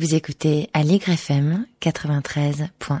Vous écoutez Allegre FM 93.1.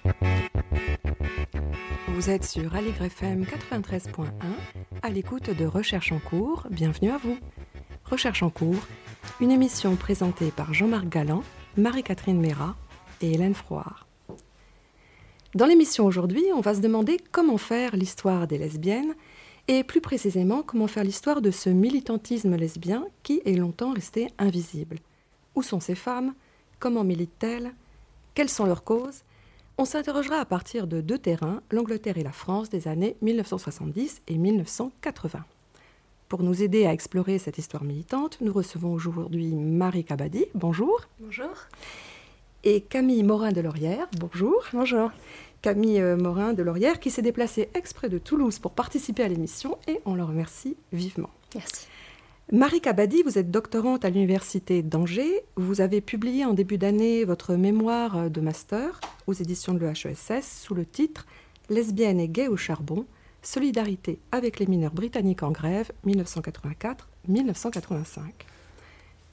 Vous êtes sur Aligre FM 93.1 à l'écoute de Recherche en cours. Bienvenue à vous. Recherche en cours, une émission présentée par Jean-Marc Galland, Marie-Catherine Mérat et Hélène Froard. Dans l'émission aujourd'hui, on va se demander comment faire l'histoire des lesbiennes et plus précisément comment faire l'histoire de ce militantisme lesbien qui est longtemps resté invisible. Où sont ces femmes? Comment militent-elles? Quelles sont leurs causes? On s'interrogera à partir de deux terrains, l'Angleterre et la France des années 1970 et 1980. Pour nous aider à explorer cette histoire militante, nous recevons aujourd'hui Marie Cabadi, bonjour. Bonjour. Et Camille Morin de Laurière, bonjour. Bonjour. Camille euh, Morin de Laurière qui s'est déplacée exprès de Toulouse pour participer à l'émission et on le remercie vivement. Merci. Marie Cabadi, vous êtes doctorante à l'Université d'Angers. Vous avez publié en début d'année votre mémoire de master aux éditions de l'EHESS sous le titre Lesbiennes et gays au charbon, solidarité avec les mineurs britanniques en grève 1984-1985.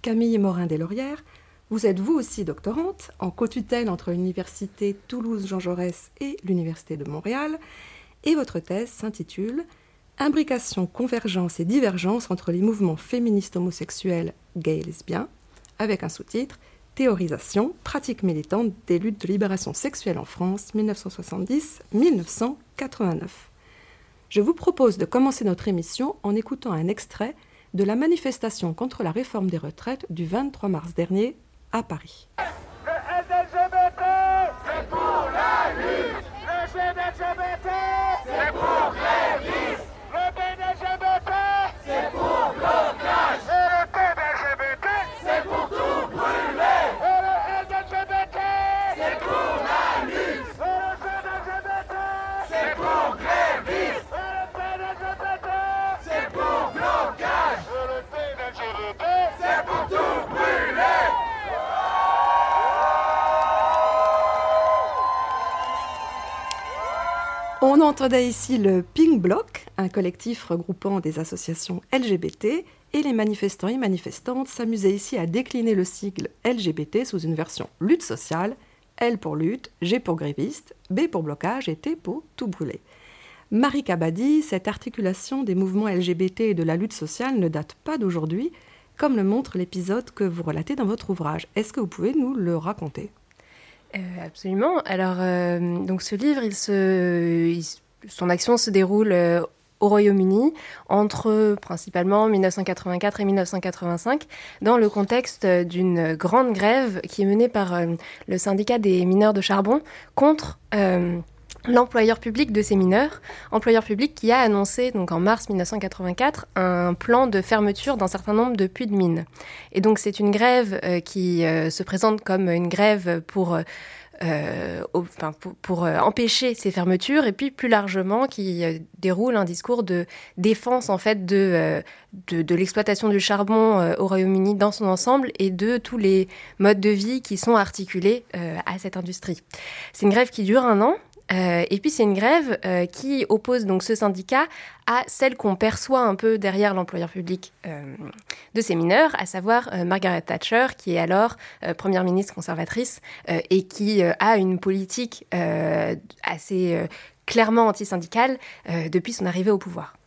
Camille Morin-des-Laurières, vous êtes vous aussi doctorante en co-tutelle entre l'Université Toulouse-Jean Jaurès et l'Université de Montréal et votre thèse s'intitule Imbrication, convergence et divergence entre les mouvements féministes homosexuels, gays et lesbiens, avec un sous-titre Théorisation, pratique militante des luttes de libération sexuelle en France 1970-1989. Je vous propose de commencer notre émission en écoutant un extrait de la manifestation contre la réforme des retraites du 23 mars dernier à Paris. Le LGBT, c'est pour la lutte. Le LGBT, c'est pour grévistes. Le BDGBT, c'est pour blocage. Et le TDGBT, c'est pour tout brûler. Et le LGBT, c'est pour la lutte. Et le CDGBT, c'est pour grévistes. Et le BDGBT, c'est pour blocage. Et le TDGBT, c'est pour tout brûler. On entendait ici le Pink Bloc, un collectif regroupant des associations LGBT, et les manifestants et manifestantes s'amusaient ici à décliner le sigle LGBT sous une version lutte sociale, L pour lutte, G pour gréviste, B pour blocage et T pour tout brûler. Marie Cabadi, cette articulation des mouvements LGBT et de la lutte sociale ne date pas d'aujourd'hui, comme le montre l'épisode que vous relatez dans votre ouvrage. Est-ce que vous pouvez nous le raconter? Euh, absolument. Alors, euh, donc ce livre, son action se déroule euh, au Royaume-Uni entre principalement 1984 et 1985, dans le contexte d'une grande grève qui est menée par le syndicat des mineurs de charbon contre l'employeur public de ces mineurs, employeur public qui a annoncé donc en mars 1984 un plan de fermeture d'un certain nombre de puits de mines. Et donc c'est une grève euh, qui euh, se présente comme une grève pour euh, empêcher ces fermetures et puis plus largement qui déroule un discours de défense en fait de, de, l'exploitation du charbon au Royaume-Uni dans son ensemble et de tous les modes de vie qui sont articulés à cette industrie. C'est une grève qui dure un an. Euh, et puis c'est une grève euh, qui oppose donc ce syndicat à celle qu'on perçoit un peu derrière l'employeur public euh, de ces mineurs, à savoir Margaret Thatcher, qui est alors première ministre conservatrice et qui a une politique assez clairement antisyndicale depuis son arrivée au pouvoir.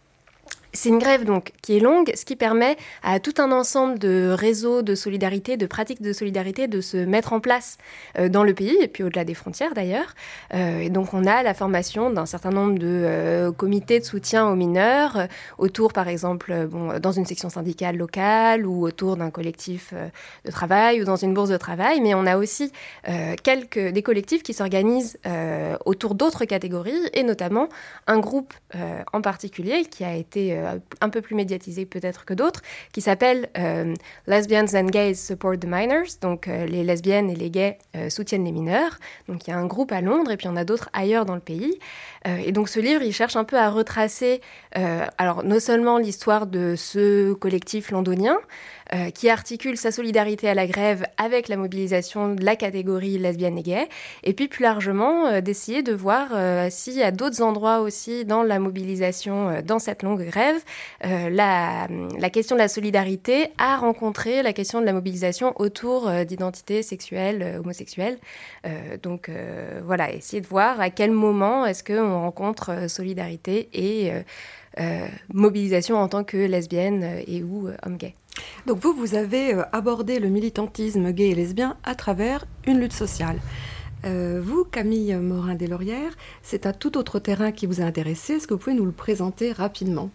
C'est une grève donc qui est longue, ce qui permet à tout un ensemble de réseaux de solidarité, de pratiques de solidarité de se mettre en place euh, dans le pays et puis au-delà des frontières d'ailleurs. Euh, et donc on a la formation d'un certain nombre de euh, comités de soutien aux mineurs autour par exemple bon, dans une section syndicale locale ou autour d'un collectif de travail ou dans une bourse de travail, mais on a aussi quelques des collectifs qui s'organisent autour d'autres catégories et notamment un groupe en particulier qui a été euh, un peu plus médiatisé peut-être que d'autres, qui s'appelle Lesbians and Gays Support the Minors, donc les lesbiennes et les gays soutiennent les mineurs. Donc il y a un groupe à Londres et puis il y en a d'autres ailleurs dans le pays. et donc ce livre, il cherche un peu à retracer, alors non seulement l'histoire de ce collectif londonien, euh, qui articule sa solidarité à la grève avec la mobilisation de la catégorie lesbienne et gay, et puis plus largement euh, d'essayer de voir euh, s'il y a d'autres endroits aussi dans la mobilisation, dans cette longue grève, la, la, question de la solidarité a rencontré la question de la mobilisation autour d'identité sexuelle, homosexuelle. donc voilà, essayer de voir à quel moment est-ce qu'on rencontre solidarité et mobilisation en tant que lesbienne et ou homme gay. Donc vous, vous avez euh, abordé le militantisme gay et lesbien à travers une lutte sociale. Euh, vous, Camille Morin-Deslaurières, c'est un tout autre terrain qui vous a intéressé. Est-ce que vous pouvez nous le présenter rapidement?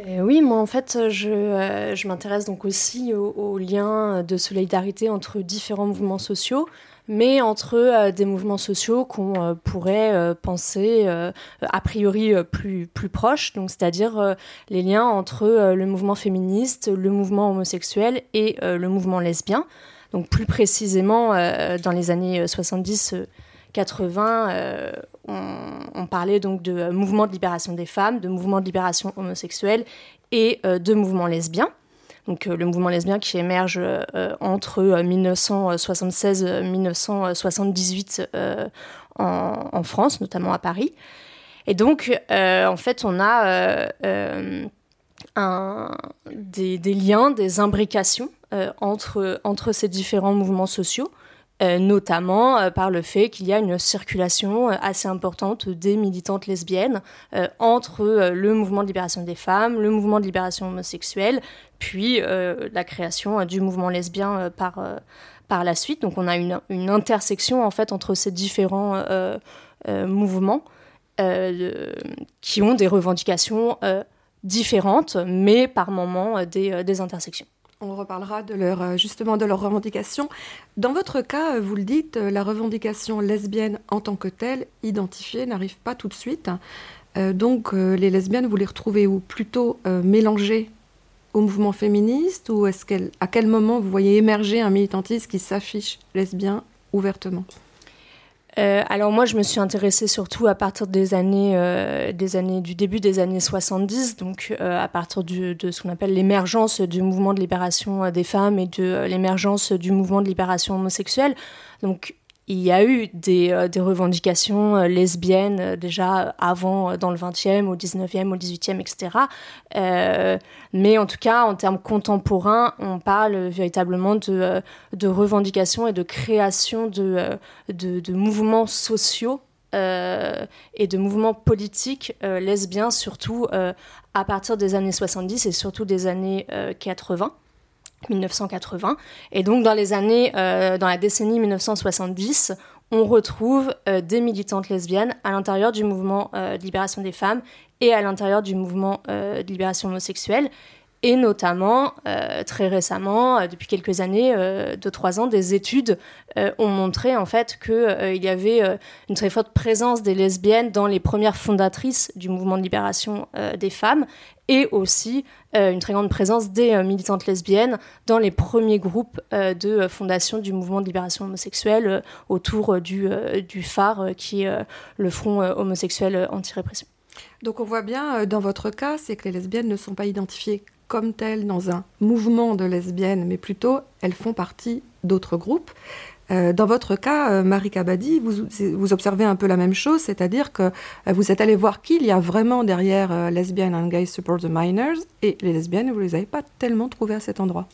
Euh, oui, moi en fait, je, m'intéresse donc aussi aux liens de solidarité entre différents mouvements sociaux mais entre euh, des mouvements sociaux qu'on euh, pourrait euh, penser a priori plus, plus proches, donc c'est-à-dire les liens entre le mouvement féministe, le mouvement homosexuel et le mouvement lesbien. Donc plus précisément, dans les années 70 80, on, parlait donc de mouvement de libération des femmes, de mouvement de libération homosexuelle et de mouvement lesbien donc euh, le mouvement lesbien qui émerge euh, entre 1976 et 1978 en, France, notamment à Paris. Et donc, euh, en fait, on a des, liens, des imbrications entre, ces différents mouvements sociaux. Euh, notamment euh, par le fait qu'il y a une circulation euh, assez importante des militantes lesbiennes entre le mouvement de libération des femmes, le mouvement de libération homosexuelle, puis la création du mouvement lesbien par, par la suite. Donc on a une, intersection en fait entre ces différents mouvements qui ont des revendications différentes, mais par moments des, intersections. On reparlera de leur, euh, justement de leurs revendications. Dans votre cas, euh, vous le dites, euh, la revendication lesbienne en tant que telle, identifiée, n'arrive pas tout de suite. donc les lesbiennes, vous les retrouvez où? Plutôt mélangées au mouvement féministe ou est-ce qu'à à quel moment vous voyez émerger un militantisme qui s'affiche lesbien ouvertement? Euh, alors moi, je me suis intéressée surtout à partir des années, euh, des années du début des années 70, donc euh, à partir de ce qu'on appelle l'émergence du mouvement de libération des femmes et de l'émergence du mouvement de libération homosexuelle. Il y a eu des, euh, revendications euh, lesbiennes euh, déjà avant, dans le 20e, au 19e, au 18e, etc. mais en tout cas, en termes contemporains, on parle véritablement de, revendications et de création de, de, mouvements sociaux et de mouvements politiques lesbiens, surtout à partir des années 70 et surtout des années 80. 1980. Et donc dans les années, euh, dans la décennie 1970, on retrouve euh, des militantes lesbiennes à l'intérieur du mouvement euh, de libération des femmes et à l'intérieur du mouvement de libération homosexuelle. Et notamment, très récemment, depuis quelques années, deux, trois ans, des études ont montré en fait qu'il y avait une très forte présence des lesbiennes dans les premières fondatrices du mouvement de libération des femmes et aussi euh, une très grande présence des euh, militantes lesbiennes dans les premiers groupes euh, de fondation du mouvement de libération homosexuelle autour du, du phare qui est le Front homosexuel anti-répression. Donc on voit bien dans votre cas, c'est que les lesbiennes ne sont pas identifiées comme telles dans un mouvement de lesbiennes, mais plutôt elles font partie d'autres groupes. Euh, dans votre cas, euh, Marie Kabadi, vous, observez un peu la même chose, c'est-à-dire que euh, vous êtes allé voir qui il y a vraiment derrière Lesbian and Gay Support the Minors, et les lesbiennes, vous ne les avez pas tellement trouvées à cet endroit.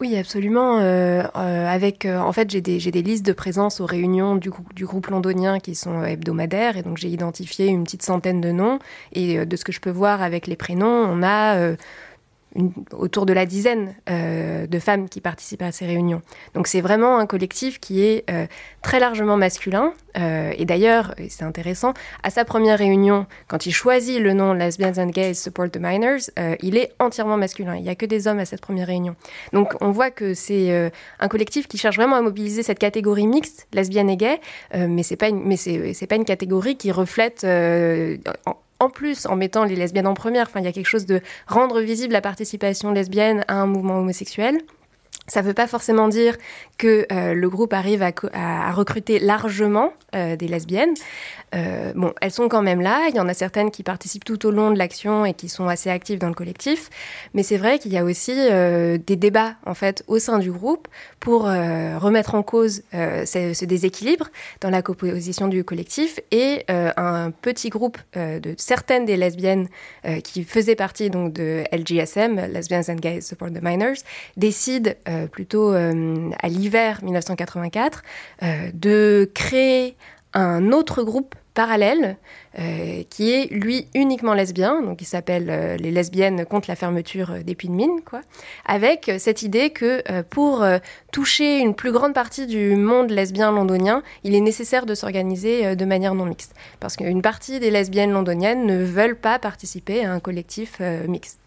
Oui, absolument. avec, en fait, j'ai des, des, listes de présence aux réunions du, du, groupe londonien qui sont hebdomadaires, et donc j'ai identifié une petite centaine de noms. Et de ce que je peux voir avec les prénoms, on a autour de la dizaine euh, de femmes qui participent à ces réunions. Donc c'est vraiment un collectif qui est euh, très largement masculin. Euh, et d'ailleurs, c'est intéressant, à sa première réunion, quand il choisit le nom Lesbians and Gays Support the Minors, il est entièrement masculin. Il n'y a que des hommes à cette première réunion. Donc on voit que c'est un collectif qui cherche vraiment à mobiliser cette catégorie mixte, lesbienne et gay, mais mais c'est pas une catégorie qui reflète plus en mettant les lesbiennes en première. Enfin, il y a quelque chose de rendre visible la participation lesbienne à un mouvement homosexuel. Ça ne veut pas forcément dire que euh, le groupe arrive à, recruter largement euh, des lesbiennes. Euh, bon, elles sont quand même là. Il y en a certaines qui participent tout au long de l'action et qui sont assez actives dans le collectif. Mais c'est vrai qu'il y a aussi des débats en fait au sein du groupe pour remettre en cause ce, déséquilibre dans la composition du collectif et un petit groupe de certaines des lesbiennes qui faisaient partie donc de LGSM, Lesbians and Gays Support the Minors, décident euh, plutôt euh, à l'hiver 1984, euh, de créer un autre groupe parallèle qui est lui uniquement lesbien, donc il s'appelle les lesbiennes contre la fermeture des puits de mine, quoi, avec cette idée que pour toucher une plus grande partie du monde lesbien londonien, il est nécessaire de s'organiser de manière non mixte, parce qu'une partie des lesbiennes londoniennes ne veulent pas participer à un collectif mixte.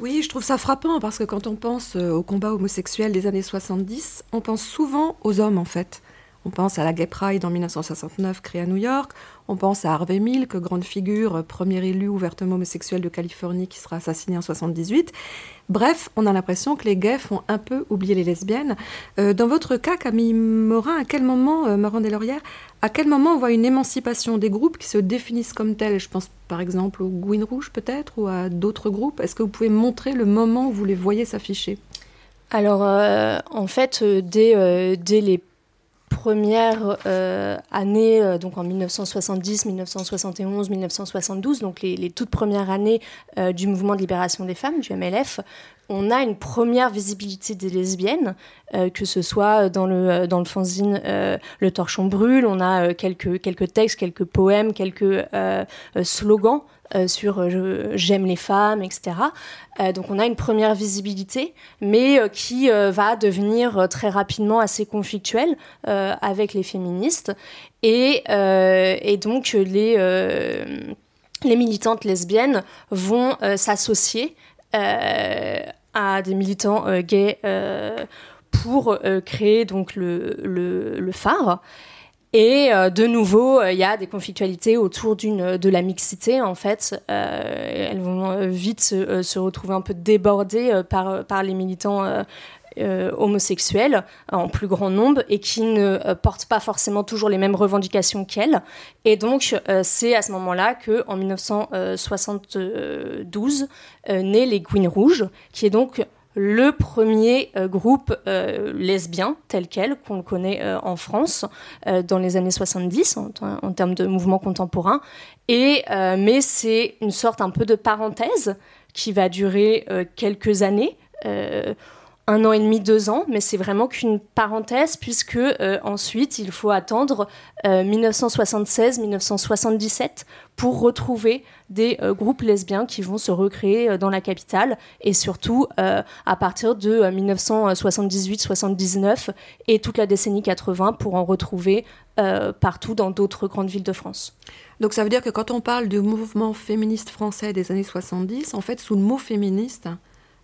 Oui, je trouve ça frappant parce que quand on pense euh, au combat homosexuel des années 70, on pense souvent aux hommes en fait. On pense à la Gay Pride en 1969 créée à New York, on pense à Harvey Milk, grande figure, euh, premier élu ouvertement homosexuel de Californie qui sera assassiné en 78. Bref, on a l'impression que les gays font un peu oublier les lesbiennes. Euh, dans votre cas, Camille Morin, à quel moment, euh, Morin à quel moment on voit une émancipation des groupes qui se définissent comme tels? Je pense par exemple au Gouin Rouge peut-être ou à d'autres groupes. Est-ce que vous pouvez montrer le moment où vous les voyez s'afficher? Alors, en fait, dès, dès les première euh, année, euh, donc en 1970, 1971, 1972, donc les, toutes premières années euh, du mouvement de libération des femmes, du MLF, on a une première visibilité des lesbiennes, que ce soit dans le, dans le fanzine Le Torchon Brûle, on a quelques, quelques textes, quelques poèmes, quelques slogans euh, sur euh, j'aime les femmes, etc. Euh, donc on a une première visibilité, mais qui va devenir très rapidement assez conflictuelle avec les féministes. Et, et donc les, les militantes lesbiennes vont s'associer à des militants gays pour créer donc le, le, le phare. Et euh, de nouveau, euh, il y a des conflictualités autour d'une de la mixité. En fait, euh, elles vont vite se, se, retrouver un peu débordées par par les militants. Homosexuels en plus grand nombre et qui ne portent pas forcément toujours les mêmes revendications qu'elles. Et donc, c'est à ce moment-là que, en 1972, naît les Queens Rouges, qui est donc le premier euh, groupe euh, lesbien tel quel qu'on le connaît euh, en France dans les années 70 en, termes de mouvement contemporain. Et, mais c'est une sorte un peu de parenthèse qui va durer quelques années un an et demi, deux ans, mais c'est vraiment qu'une parenthèse puisque ensuite il faut attendre 1976-1977 pour retrouver des euh, groupes lesbiens qui vont se recréer euh, dans la capitale et surtout euh, à partir de 1978-79 et toute la décennie 80 pour en retrouver partout dans d'autres grandes villes de France. Donc ça veut dire que quand on parle du mouvement féministe français des années 70, en fait sous le mot féministe,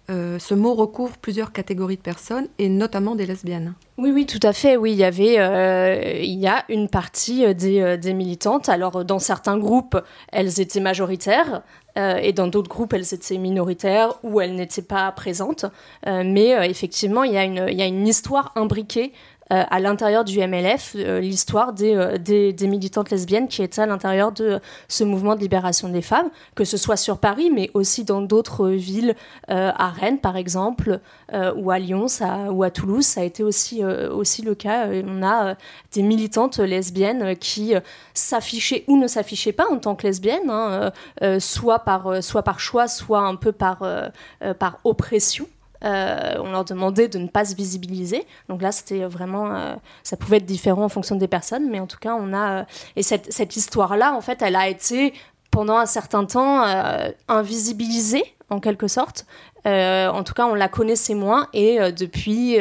euh, ce mot recouvre plusieurs catégories de personnes et notamment des lesbiennes. Oui, oui, tout à fait. Oui, il y avait, euh, il y a une partie euh, des, militantes. Alors, dans certains groupes, elles étaient majoritaires. et dans d'autres groupes, elles étaient minoritaires ou elles n'étaient pas présentes. mais effectivement, il y, a une, il y a une histoire imbriquée euh, à l'intérieur du MLF euh, l'histoire euh, des, des, militantes lesbiennes qui étaient à l'intérieur de ce mouvement de libération des femmes, que ce soit sur Paris, mais aussi dans d'autres villes, à Rennes par exemple, ou à Lyon ça, ou à Toulouse, ça a été aussi, aussi le cas. On a des militantes lesbiennes qui s'affichaient ou ne s'affichaient pas en tant que lesbiennes, hein, soit, par, soit par choix, soit un peu par, par oppression. Euh, on leur demandait de ne pas se visibiliser. Donc là, c'était vraiment, euh, ça pouvait être différent en fonction des personnes, mais en tout cas, on a euh, et cette, histoire-là, en fait, elle a été pendant un certain temps invisibilisée en quelque sorte. en tout cas, on la connaissait moins et depuis.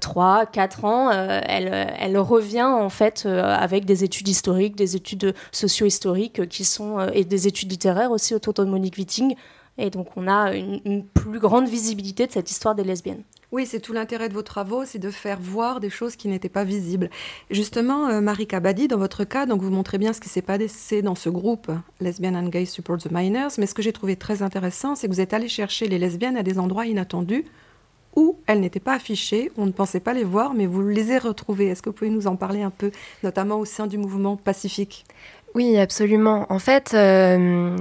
3, 4 ans, elle, elle, revient en fait avec des études historiques, des études socio-historiques qui sont et des études littéraires aussi autour de Monique Witting Et donc on a une, une plus grande visibilité de cette histoire des lesbiennes. Oui, c'est tout l'intérêt de vos travaux, c'est de faire voir des choses qui n'étaient pas visibles. Justement, euh, Marie Kabadi, dans votre cas, donc vous montrez bien ce qui s'est passé dans ce groupe Lesbian and Gay Support the Minors, mais ce que j'ai trouvé très intéressant, c'est que vous êtes allé chercher les lesbiennes à des endroits inattendus où elles n'étaient pas affichées, on ne pensait pas les voir, mais vous les avez retrouvées. Est-ce que vous pouvez nous en parler un peu, notamment au sein du mouvement pacifique? Oui, absolument. En fait, euh,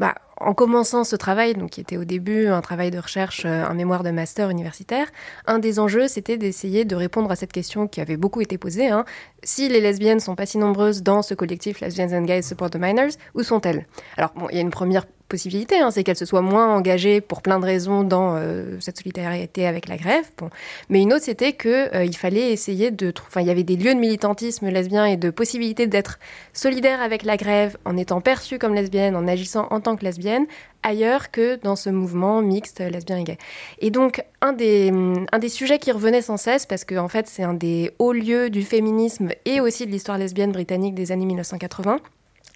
bah, en commençant ce travail, donc qui était au début un travail de recherche, euh, un mémoire de master universitaire, un des enjeux c'était d'essayer de répondre à cette question qui avait beaucoup été posée. Hein. Si les lesbiennes sont pas si nombreuses dans ce collectif Lesbians and Gays Support the Minors, où sont-elles? Alors bon, il y a une première possibilité, hein, c'est qu'elle se soit moins engagée pour plein de raisons dans euh, cette solidarité avec la grève. Bon. Mais une autre, c'était qu'il euh, fallait essayer de... Enfin, il y avait des lieux de militantisme lesbien et de possibilité d'être solidaire avec la grève en étant perçue comme lesbienne, en agissant en tant que lesbienne, ailleurs que dans ce mouvement mixte lesbien et gay. Et donc, un des, un des sujets qui revenait sans cesse, parce qu'en en fait, c'est un des hauts lieux du féminisme et aussi de l'histoire lesbienne britannique des années 1980,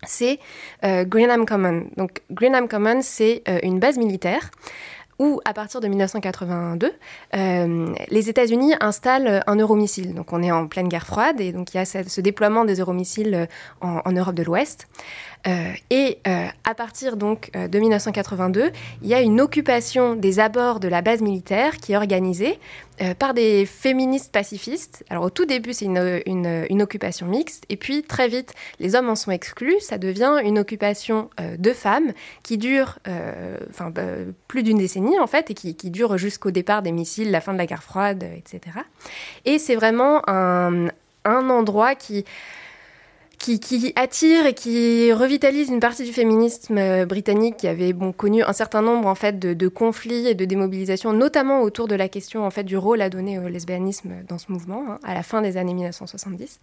c'est euh, Greenham Common. Donc Greenham Common, c'est euh, une base militaire où, à partir de 1982, euh, les États-Unis installent un euromissile. Donc on est en pleine guerre froide et donc il y a ce, déploiement des euromissiles en Europe de l'Ouest. Euh, et euh, à partir donc euh, de 1982, il y a une occupation des abords de la base militaire qui est organisée par des féministes pacifistes. Alors au tout début, c'est une, occupation mixte, et puis très vite, les hommes en sont exclus. Ça devient une occupation de femmes qui dure enfin, bah, plus d'une décennie en fait, et qui, dure jusqu'au départ des missiles, la fin de la guerre froide, etc. Et c'est vraiment un endroit qui qui, attire et qui revitalise une partie du féminisme euh, britannique qui avait connu un certain nombre en fait de, conflits et de démobilisations, notamment autour de la question en fait du rôle à donner au lesbianisme dans ce mouvement hein, à la fin des années 1970.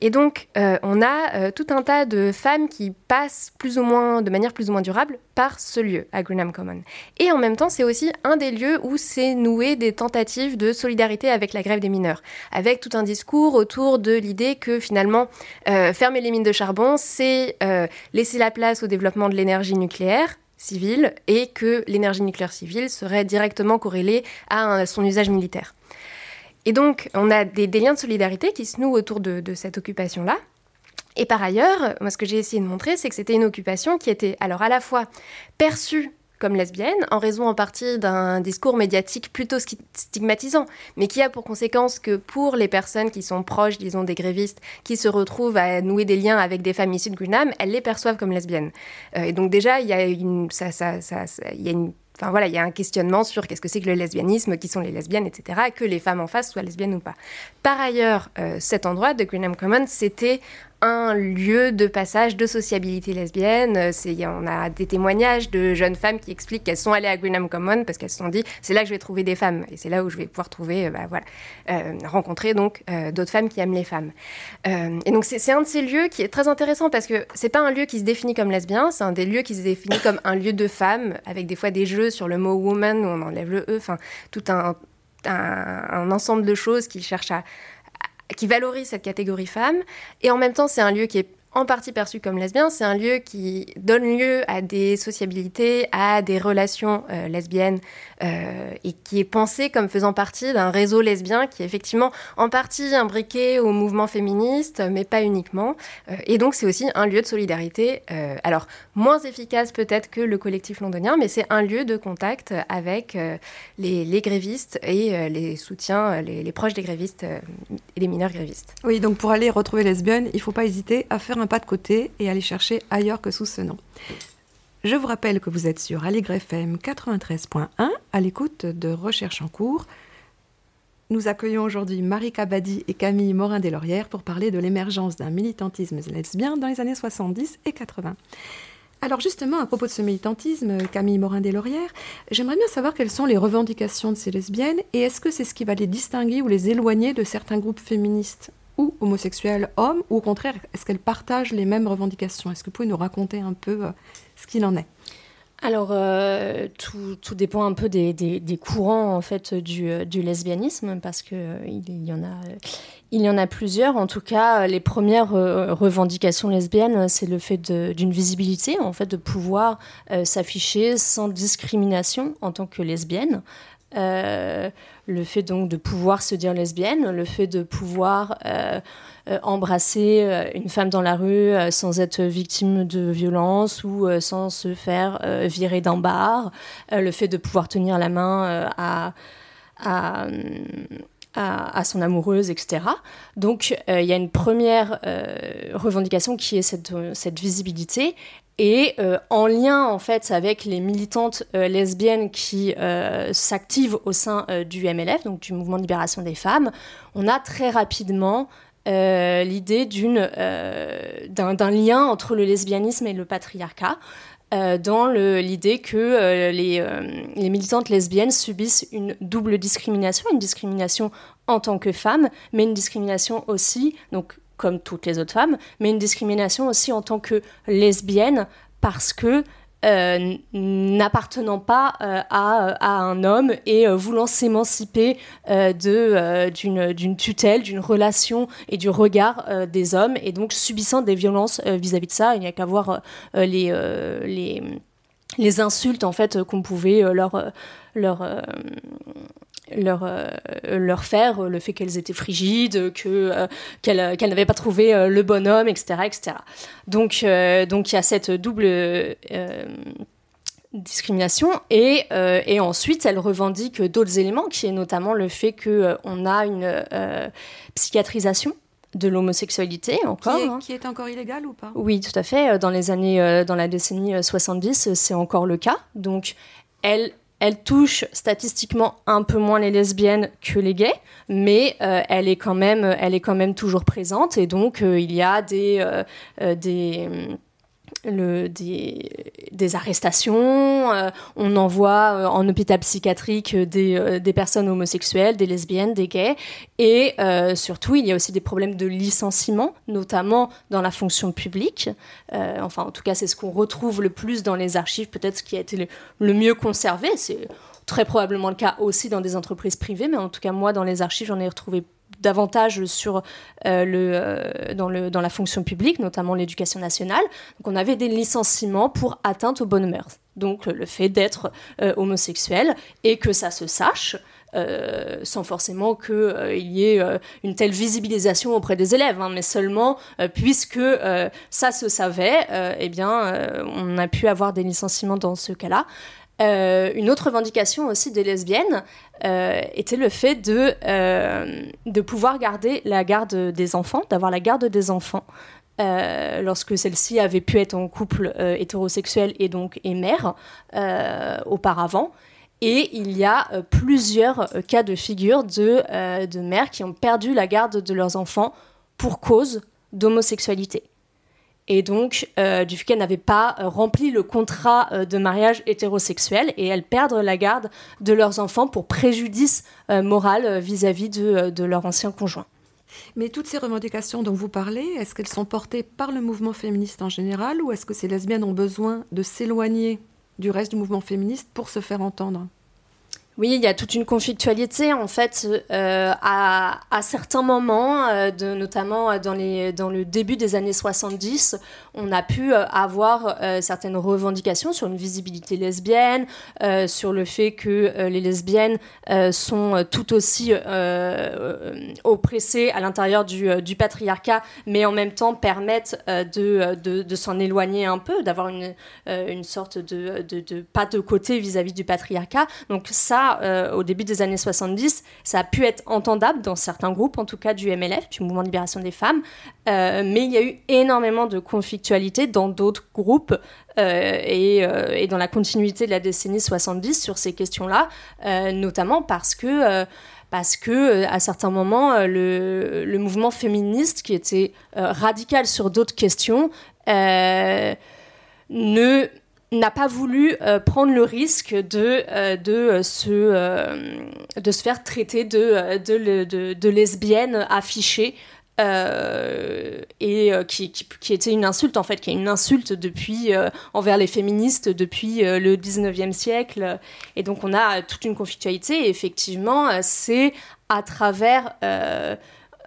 Et donc euh, on a euh, tout un tas de femmes qui passent plus ou moins de manière plus ou moins durable ce lieu à Greenham Common. Et en même temps, c'est aussi un des lieux où s'est noué des tentatives de solidarité avec la grève des mineurs, avec tout un discours autour de l'idée que finalement faire fermer les mines de charbon, c'est euh, laisser la place au développement de l'énergie nucléaire civile et que l'énergie nucléaire civile serait directement corrélée à son usage militaire. Et donc, on a des, liens de solidarité qui se nouent autour de cette occupation-là. Et par ailleurs, moi, ce que j'ai essayé de montrer, c'est que c'était une occupation qui était alors à la fois perçue comme lesbienne, en raison en partie d'un discours médiatique plutôt stigmatisant, mais qui a pour conséquence que pour les personnes qui sont proches, disons, des grévistes, qui se retrouvent à nouer des liens avec des femmes issues de Greenham, elles les perçoivent comme lesbiennes. Euh, et donc déjà, il y a une, Enfin voilà, il y a un questionnement sur qu'est-ce que c'est que le lesbianisme, qui sont les lesbiennes, etc., que les femmes en face soient lesbiennes ou pas. Par ailleurs, euh, cet endroit de Greenham Common, c'était un lieu de passage de sociabilité lesbienne. Euh, on a des témoignages de jeunes femmes qui expliquent qu'elles sont allées à Greenham Common parce qu'elles se sont dit c'est là que je vais trouver des femmes et c'est là où je vais pouvoir trouver, euh, bah, voilà, euh, rencontrer donc d'autres femmes qui aiment les femmes. et donc c'est un de ces lieux qui est très intéressant parce que c'est pas un lieu qui se définit comme lesbien, c'est un des lieux qui se définit comme un lieu de femmes avec des fois des jeux sur le mot woman où on enlève le e, enfin tout un, un ensemble de choses qui cherchent à qui valorise cette catégorie femme. Et en même temps, c'est un lieu qui est en partie perçu comme lesbien, c'est un lieu qui donne lieu à des sociabilités, à des relations euh, lesbiennes euh, et qui est pensé comme faisant partie d'un réseau lesbien qui est effectivement en partie imbriqué au mouvement féministe, mais pas uniquement. Euh, et donc c'est aussi un lieu de solidarité, alors moins efficace peut-être que le collectif londonien, mais c'est un lieu de contact avec les, grévistes et les soutiens, les, les, proches des grévistes et des mineurs grévistes. Oui, donc pour aller retrouver lesbiennes, il ne faut pas hésiter à faire un pas de côté et aller chercher ailleurs que sous ce nom. Je vous rappelle que vous êtes sur Allegre FM 93.1 à l'écoute de Recherche en cours. Nous accueillons aujourd'hui Marie Cabadi et Camille Morin-Deslaurières pour parler de l'émergence d'un militantisme lesbien dans les années 70 et 80. Alors justement, à propos de ce militantisme, Camille Morin-Deslaurières, j'aimerais bien savoir quelles sont les revendications de ces lesbiennes et est-ce que c'est ce qui va les distinguer ou les éloigner de certains groupes féministes ou homosexuelles hommes, ou au contraire, est-ce qu'elles partagent les mêmes revendications? Est-ce que vous pouvez nous raconter un peu euh, qu'il en est alors, euh, tout, tout, dépend un peu des, des, courants en fait du, euh, du lesbianisme parce que euh, il, y en a, il y en a plusieurs. En tout cas, les premières revendications lesbiennes, c'est le fait d'une visibilité, en fait, de pouvoir s'afficher sans discrimination en tant que lesbienne. Le fait donc de pouvoir se dire lesbienne, le fait de pouvoir euh, embrasser euh, une femme dans la rue euh, sans être victime de violence ou sans se faire virer d'un bar, le fait de pouvoir tenir la main à, à à, son amoureuse, etc. Donc il y a une première revendication qui est cette, cette visibilité. Et en lien en fait avec les militantes lesbiennes qui s'activent au sein du MLF, donc du Mouvement de libération des femmes, on a très rapidement euh, l'idée euh, d'un lien entre le lesbianisme et le patriarcat. Euh, dans l'idée que les, les, militantes lesbiennes subissent une double discrimination, une discrimination en tant que femme, mais une discrimination aussi, donc comme toutes les autres femmes, mais une discrimination aussi en tant que lesbienne parce que euh, n'appartenant pas euh, à, à, un homme et euh, voulant s'émanciper d'une tutelle, d'une relation et du regard des hommes, et donc subissant des violences vis-à-vis de ça. Il n'y a qu'à voir les, insultes en fait qu'on pouvait leur, leur leur, euh, leur faire, le fait qu'elles étaient frigides, que, euh, qu'elles, qu'elles n'avaient pas trouvé euh, le bonhomme, etc. etc. Donc donc il y a cette double discrimination et, et, ensuite elle revendique d'autres éléments qui est notamment le fait qu'on a une psychiatrisation de l'homosexualité encore. Qui est, hein. qui est, encore illégal ou pas? Oui, tout à fait. Dans les années, dans la décennie 70, c'est encore le cas. Donc, elle, elle touche statistiquement un peu moins les lesbiennes que les gays, mais euh, elle, est quand même, toujours présente. Et donc, euh, il y a des, euh, des le, des, arrestations, euh, on envoie euh, en hôpital psychiatrique des, euh, des, personnes homosexuelles, des lesbiennes, des gays, et surtout il y a aussi des problèmes de licenciement, notamment dans la fonction publique. enfin, en tout cas, c'est ce qu'on retrouve le plus dans les archives, peut-être ce qui a été le mieux conservé. C'est très probablement le cas aussi dans des entreprises privées, mais en tout cas, moi, dans les archives, j'en ai retrouvé davantage sur euh, le, euh, dans, le, dans la fonction publique, notamment l'éducation nationale. Donc on avait des licenciements pour atteinte aux bonnes mœurs. Donc le fait d'être euh, homosexuel et que ça se sache. sans forcément qu'il y ait une telle visibilisation auprès des élèves, hein, mais seulement puisque ça se savait, eh bien, on a pu avoir des licenciements dans ce cas-là. Euh, une autre revendication aussi des lesbiennes euh, était le fait de, euh, de pouvoir garder la garde des enfants, d'avoir la garde des enfants. lorsque celle-ci avait pu être en couple hétérosexuel et donc mère auparavant. Et il y a plusieurs cas de figure de mères qui ont perdu la garde de leurs enfants pour cause d'homosexualité et donc euh, du fait n'avaient pas euh, rempli le contrat euh, de mariage hétérosexuel et elles perdent la garde de leurs enfants pour préjudice moral vis-à-vis de, de, leur ancien conjoint. Mais toutes ces revendications dont vous parlez, est-ce qu'elles sont portées par le mouvement féministe en général ou est-ce que ces lesbiennes ont besoin de s'éloigner du reste du mouvement féministe pour se faire entendre? Oui, il y a toute une conflictualité en fait euh, à, certains moments, euh, notamment dans, les, dans le début des années 70, on a pu euh, avoir certaines revendications sur une visibilité lesbienne, sur le fait que les lesbiennes sont tout aussi oppressées à l'intérieur du, patriarcat, mais en même temps permettent de, s'en éloigner un peu, d'avoir une, sorte de, de, pas de côté vis-à-vis -vis du patriarcat. Donc ça, euh, au début des années 70, ça a pu être entendable dans certains groupes, en tout cas du MLF, du Mouvement de libération des femmes, euh, mais il y a eu énormément de conflictualité dans d'autres groupes euh, et, dans la continuité de la décennie 70 sur ces questions-là, notamment parce que parce que à certains moments, le, le, mouvement féministe, qui était radical sur d'autres questions, ne n'a pas voulu euh, prendre le risque de, euh, de, euh, se, de se faire traiter de, de, lesbienne affichée et qui, qui, était une insulte en fait, qui est une insulte depuis envers les féministes depuis le 19e siècle. Et donc on a toute une conflictualité. Et effectivement, c'est à travers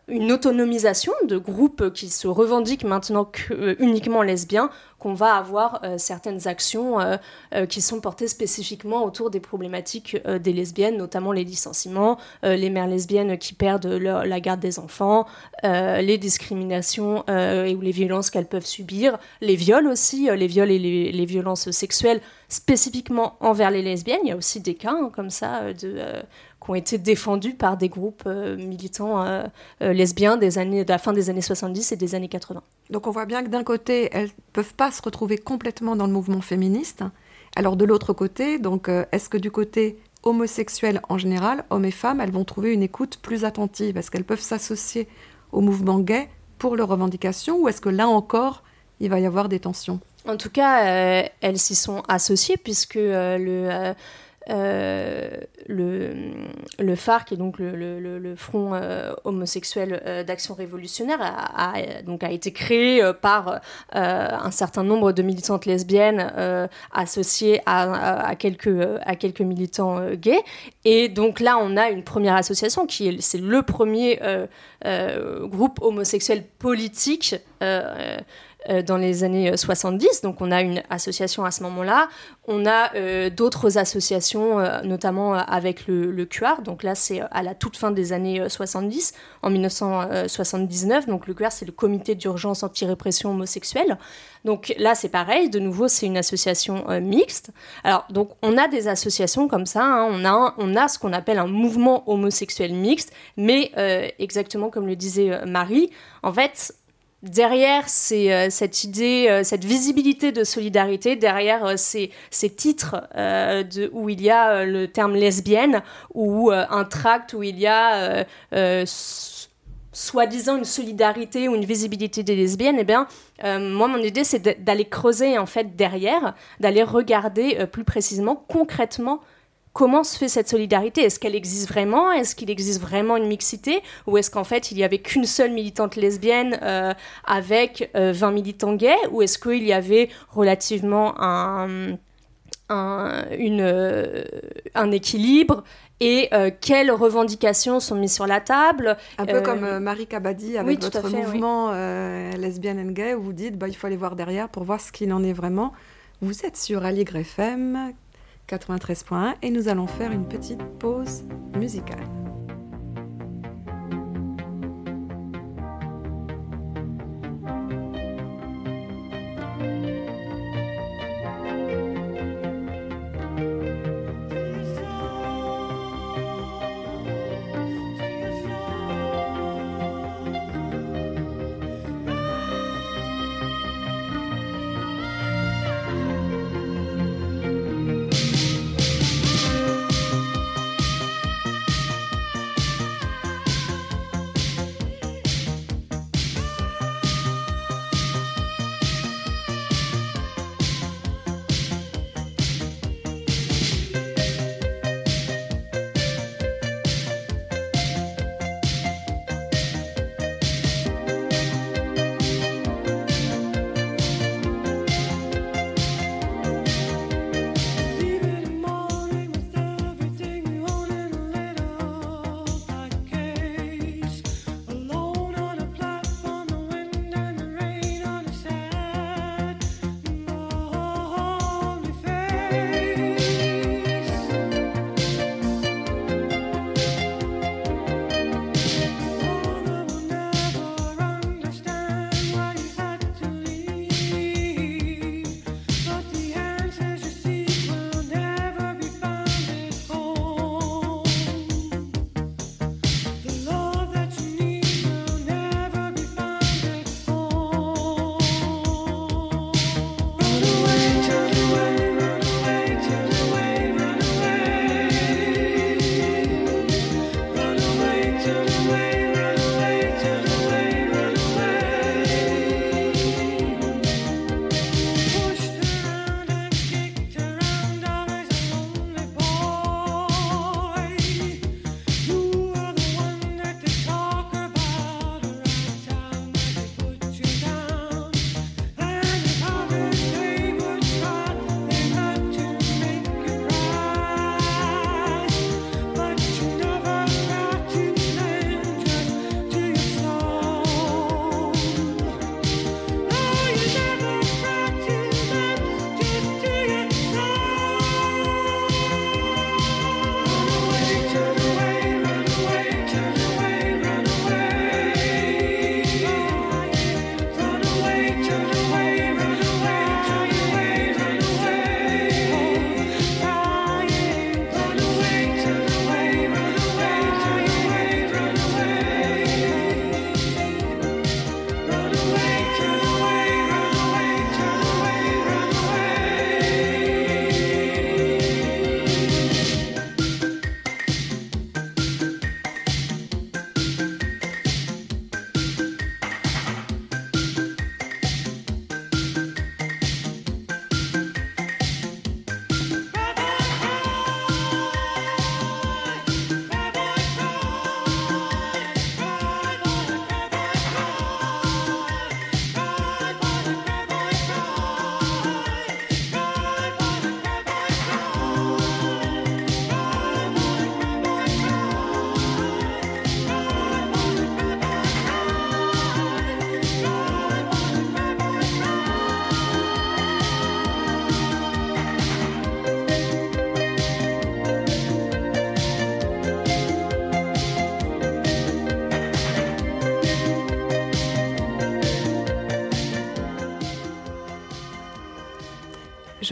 une autonomisation de groupes qui se revendiquent maintenant que, uniquement lesbiens qu'on va avoir euh, certaines actions euh, euh, qui sont portées spécifiquement autour des problématiques des lesbiennes, notamment les licenciements, les mères lesbiennes qui perdent la garde des enfants, les discriminations et ou les violences qu'elles peuvent subir, les viols aussi, les viols et les, violences sexuelles spécifiquement envers les lesbiennes. Il y a aussi des cas hein, comme ça de qui ont été défendus par des groupes militants lesbiens des années, de la fin des années 70 et des années 80. Donc on voit bien que d'un côté, elles peuvent pas se retrouver complètement dans le mouvement féministe. Alors de l'autre côté, donc euh, est-ce que du côté homosexuel en général, hommes et femmes, elles vont trouver une écoute plus attentive? Est-ce qu'elles peuvent s'associer au mouvement gay pour leurs revendications ou est-ce que là encore, il va y avoir des tensions? En tout cas, euh, elles s'y sont associées puisque euh, le, euh, le, le phare, qui est donc le, front euh, homosexuel euh, d'action révolutionnaire, a, donc a été créé par un certain nombre de militantes lesbiennes associées à, quelques, à quelques militants gays. Et donc là, on a une première association qui est, c'est le premier groupe homosexuel politique euh, dans les années 70. Euh, donc on a une association à ce moment-là. On a euh, d'autres associations, notamment avec le, le, QR. Donc là, c'est à la toute fin des années 70, en 1979. Donc le QR, c'est le comité d'urgence anti-répression homosexuelle. Donc là, c'est pareil. De nouveau, c'est une association mixte. Alors, donc, on a des associations comme ça. Hein. On, a on a ce qu'on appelle un mouvement homosexuel mixte. Mais exactement comme le disait Marie, en fait, derrière euh, cette idée, euh, cette visibilité de solidarité, derrière euh, ces, titres de, où il y a le terme lesbienne ou un tract où il y a soi-disant une solidarité ou une visibilité des lesbiennes, eh bien, moi, mon idée, c'est d'aller creuser en fait derrière, d'aller regarder plus précisément, concrètement, comment se fait cette solidarité? Est-ce qu'elle existe vraiment? Est-ce qu'il existe vraiment une mixité? Ou est-ce qu'en fait, il n'y avait qu'une seule militante lesbienne euh, avec 20 euh, militants gays? Ou est-ce qu'il y avait relativement un, un, une, euh, un équilibre? Et quelles revendications sont mises sur la table? Un peu comme Marie Kabadi avec votre mouvement lesbienne and gay, où vous dites bah, il faut aller voir derrière pour voir ce qu'il en est vraiment. Vous êtes sur Aligre FM 93.1 et nous allons faire une petite pause musicale.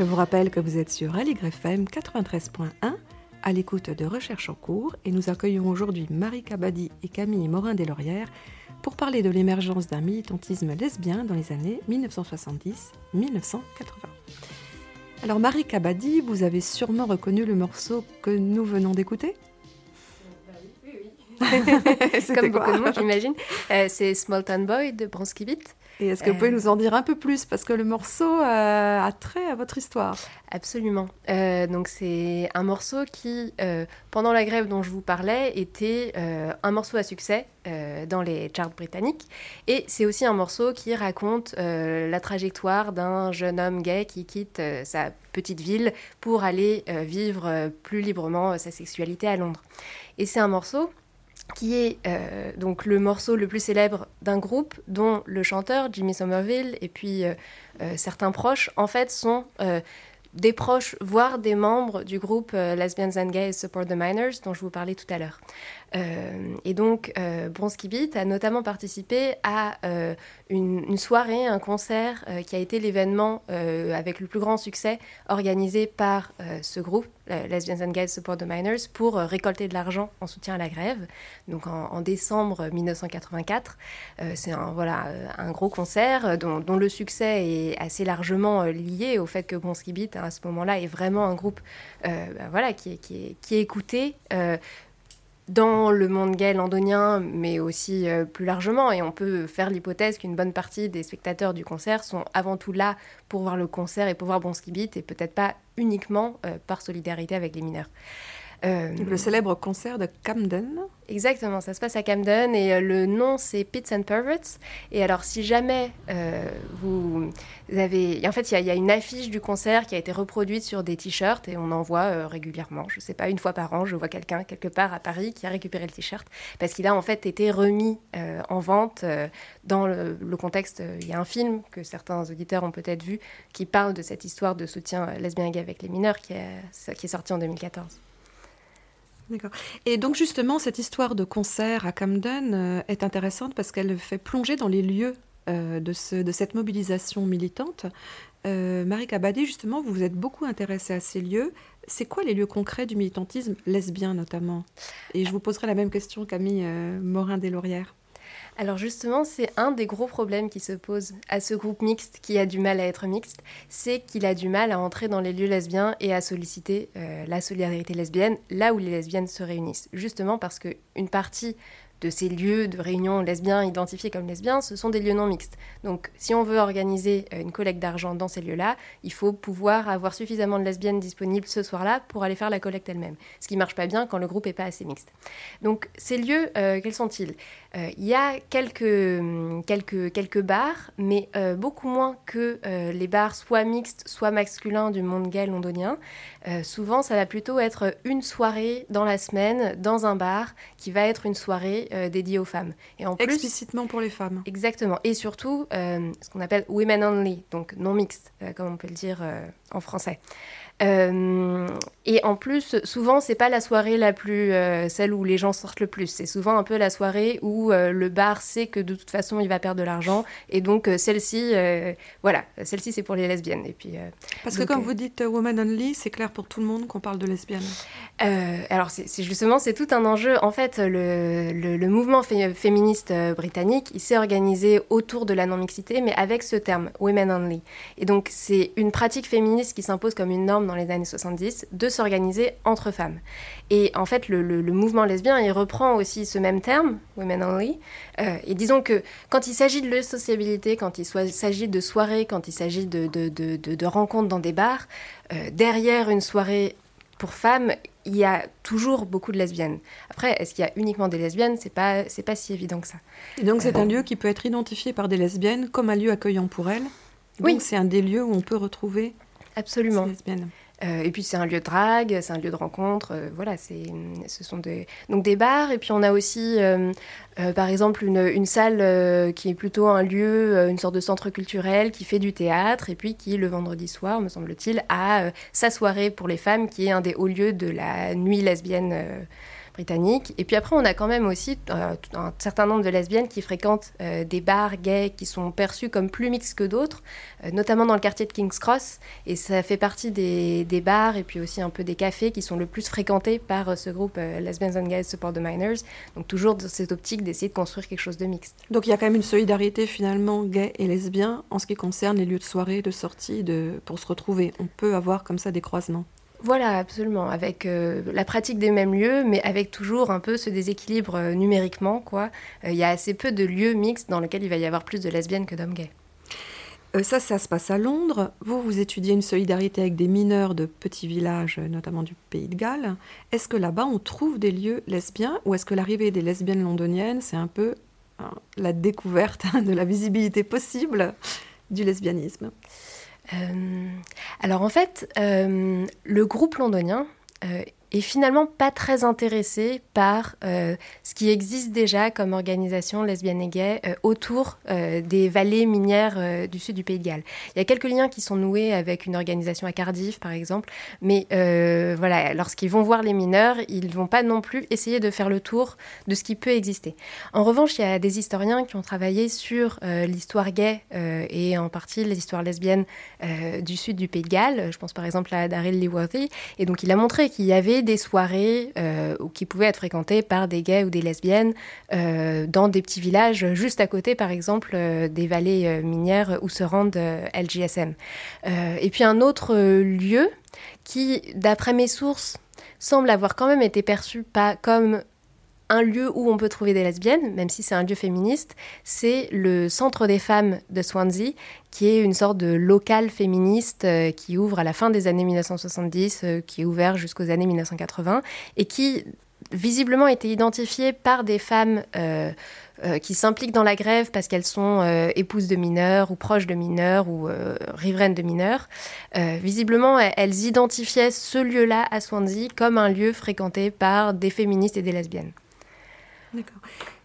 Je vous rappelle que vous êtes sur Aligre FM 93.1 à l'écoute de Recherche en cours et nous accueillons aujourd'hui Marie Cabadi et Camille Morin-Deslaurières pour parler de l'émergence d'un militantisme lesbien dans les années 1970-1980. Alors Marie Cabadi, vous avez sûrement reconnu le morceau que nous venons d'écouter? Comme beaucoup de monde, j'imagine. Euh, c'est Small Town Boy de Bronski Beat. Et est-ce que vous pouvez nous en dire un peu plus Parce que le morceau euh, a trait à votre histoire. Absolument. Euh, donc c'est un morceau qui, euh, pendant la grève dont je vous parlais, était un morceau à succès dans les charts britanniques. Et c'est aussi un morceau qui raconte la trajectoire d'un jeune homme gay qui quitte sa petite ville pour aller vivre plus librement sa sexualité à Londres. Et c'est un morceau qui est euh, donc le morceau le plus célèbre d'un groupe dont le chanteur Jimmy Somerville et puis euh, euh, certains proches en fait sont des proches, voire des membres du groupe Lesbians and Gays Support the Minors dont je vous parlais tout à l'heure. Euh, et donc, euh, Bronski Beat a notamment participé à euh, une, soirée, un concert qui a été l'événement avec le plus grand succès organisé par ce groupe, Lesbians and Gays Support the Miners, pour récolter de l'argent en soutien à la grève. Donc en, décembre 1984, c'est un, voilà, un gros concert dont, le succès est assez largement lié au fait que Bronski Beat, à ce moment-là, est vraiment un groupe ben voilà, qui, est, qui, est, qui est écouté dans le monde gay londonien, mais aussi euh, plus largement. Et on peut faire l'hypothèse qu'une bonne partie des spectateurs du concert sont avant tout là pour voir le concert et pour voir Bronski Beat, et peut-être pas uniquement euh, par solidarité avec les mineurs. Euh, le célèbre concert de Camden. Exactement, ça se passe à Camden et euh, le nom c'est Pits and Perverts. Et alors si jamais euh, vous avez... En fait, il y, a une affiche du concert qui a été reproduite sur des t-shirts et on en voit régulièrement. Je ne sais pas, une fois par an, je vois quelqu'un quelque part à Paris qui a récupéré le t-shirt parce qu'il a en fait été remis en vente dans le, contexte... Il y a un film que certains auditeurs ont peut-être vu qui parle de cette histoire de soutien lesbien gay avec les mineurs qui qui est sorti en 2014. D'accord. Et donc justement, cette histoire de concert à Camden euh, est intéressante parce qu'elle fait plonger dans les lieux euh, de, ce, de, cette mobilisation militante. Euh, Marie Cabadé, justement, vous vous êtes beaucoup intéressée à ces lieux. C'est quoi les lieux concrets du militantisme lesbien notamment? Et je vous poserai la même question, Camille Morin-Deslaurières. Alors justement, c'est un des gros problèmes qui se pose à ce groupe mixte qui a du mal à être mixte, c'est qu'il a du mal à entrer dans les lieux lesbiens et à solliciter euh, la solidarité lesbienne là où les lesbiennes se réunissent. Justement parce qu'une partie de ces lieux de réunion lesbiens identifiés comme lesbiens, ce sont des lieux non mixtes. Donc si on veut organiser euh, une collecte d'argent dans ces lieux-là, il faut pouvoir avoir suffisamment de lesbiennes disponibles ce soir-là pour aller faire la collecte elle-même. Ce qui marche pas bien quand le groupe n'est pas assez mixte. Donc ces lieux, euh, quels sont-ils? Euh, Il y a quelques, hum, quelques, quelques bars, mais beaucoup moins que les bars soit mixtes, soit masculins du monde gay londonien. Souvent, ça va plutôt être une soirée dans la semaine dans un bar qui va être une soirée euh, dédié aux femmes. Et en Explicitement pour les femmes. Exactement. Et surtout, euh, ce qu'on appelle women only, donc non mixte, euh, comme on peut le dire en français. Euh, et en plus, souvent, c'est pas la soirée la plus euh, celle où les gens sortent le plus. C'est souvent un peu la soirée où euh, le bar sait que de toute façon il va perdre de l'argent et donc celle-ci, voilà, celle-ci c'est pour les lesbiennes. Et puis parce que comme vous dites woman only, c'est clair pour tout le monde qu'on parle de lesbiennes. alors c'est justement c'est tout un enjeu. En fait, le, le, mouvement féministe britannique, il s'est organisé autour de la non mixité, mais avec ce terme women only. Et donc c'est une pratique féministe qui s'impose comme une norme dans les années 70 de s'organiser entre femmes. Et en fait, le, mouvement lesbien, il reprend aussi ce même terme, women only. Euh, et disons que quand il s'agit de sociabilité, quand il s'agit de soirées, quand il s'agit de, de, de, rencontres dans des bars, euh, derrière une soirée pour femmes, il y a toujours beaucoup de lesbiennes. Après, est-ce qu'il y a uniquement des lesbiennes? C'est pas, c'est pas si évident que ça. Et donc, c'est un lieu qui peut être identifié par des lesbiennes comme un lieu accueillant pour elles? Donc, oui. c'est un des lieux où on peut retrouver Absolument. Ces lesbiennes. Euh, et puis c'est un lieu de drague, c'est un lieu de rencontre. Euh, voilà, c'est, ce sont des, donc des bars. Et puis on a aussi, euh, par exemple, une, une salle qui est plutôt un lieu, une sorte de centre culturel qui fait du théâtre et puis qui, le vendredi soir, me semble-t-il, a sa soirée pour les femmes qui est un des hauts lieux de la nuit lesbienne britannique. Et puis après, on a quand même aussi un certain nombre de lesbiennes qui fréquentent des bars gays qui sont perçus comme plus mixtes que d'autres, notamment dans le quartier de King's Cross. Et ça fait partie des, des, bars et puis aussi un peu des cafés qui sont le plus fréquentés par ce groupe Lesbians and Gays Support the Minors. Donc toujours dans cette optique d'essayer de construire quelque chose de mixte. Donc il y a quand même une solidarité finalement gay et lesbien en ce qui concerne les lieux de soirée, de sortie, de... pour se retrouver. On peut avoir comme ça des croisements. Voilà, absolument, avec euh, la pratique des mêmes lieux, mais avec toujours un peu ce déséquilibre euh, numériquement. quoi. Euh, il y a assez peu de lieux mixtes dans lesquels il va y avoir plus de lesbiennes que d'hommes gays. ça, ça se passe à Londres. Vous, vous étudiez une solidarité avec des mineurs de petits villages, notamment du Pays de Galles. Est-ce que là-bas, on trouve des lieux lesbiens ou est-ce que l'arrivée des lesbiennes londoniennes, c'est un peu la découverte de la visibilité possible du lesbianisme? Alors en fait, euh, le groupe londonien et finalement pas très intéressé par euh, ce qui existe déjà comme organisation lesbienne et gay euh, autour euh, des vallées minières du sud du Pays de Galles. Il y a quelques liens qui sont noués avec une organisation à Cardiff, par exemple, mais voilà, lorsqu'ils vont voir les mineurs, ils ne vont pas non plus essayer de faire le tour de ce qui peut exister. En revanche, il y a des historiens qui ont travaillé sur l'histoire gay et en partie les histoires lesbiennes du sud du Pays de Galles. Je pense par exemple à Daryl Leeworthy, et donc il a montré qu'il y avait des soirées euh, qui pouvaient être fréquentées par des gays ou des lesbiennes euh, dans des petits villages juste à côté, par exemple, euh, des vallées minières où se rendent LGSM. et puis un autre lieu qui, d'après mes sources, semble avoir quand même été perçu pas comme un lieu où on peut trouver des lesbiennes, même si c'est un lieu féministe, c'est le Centre des femmes de Swansea, qui est une sorte de local féministe euh, qui ouvre à la fin des années 1970, euh, qui est ouvert jusqu'aux années 1980, et qui visiblement été identifié par des femmes euh, qui s'impliquent dans la grève parce qu'elles sont épouses de mineurs ou proches de mineurs ou riveraines de mineurs. visiblement, elles identifiaient ce lieu-là à Swansea comme un lieu fréquenté par des féministes et des lesbiennes. D'accord.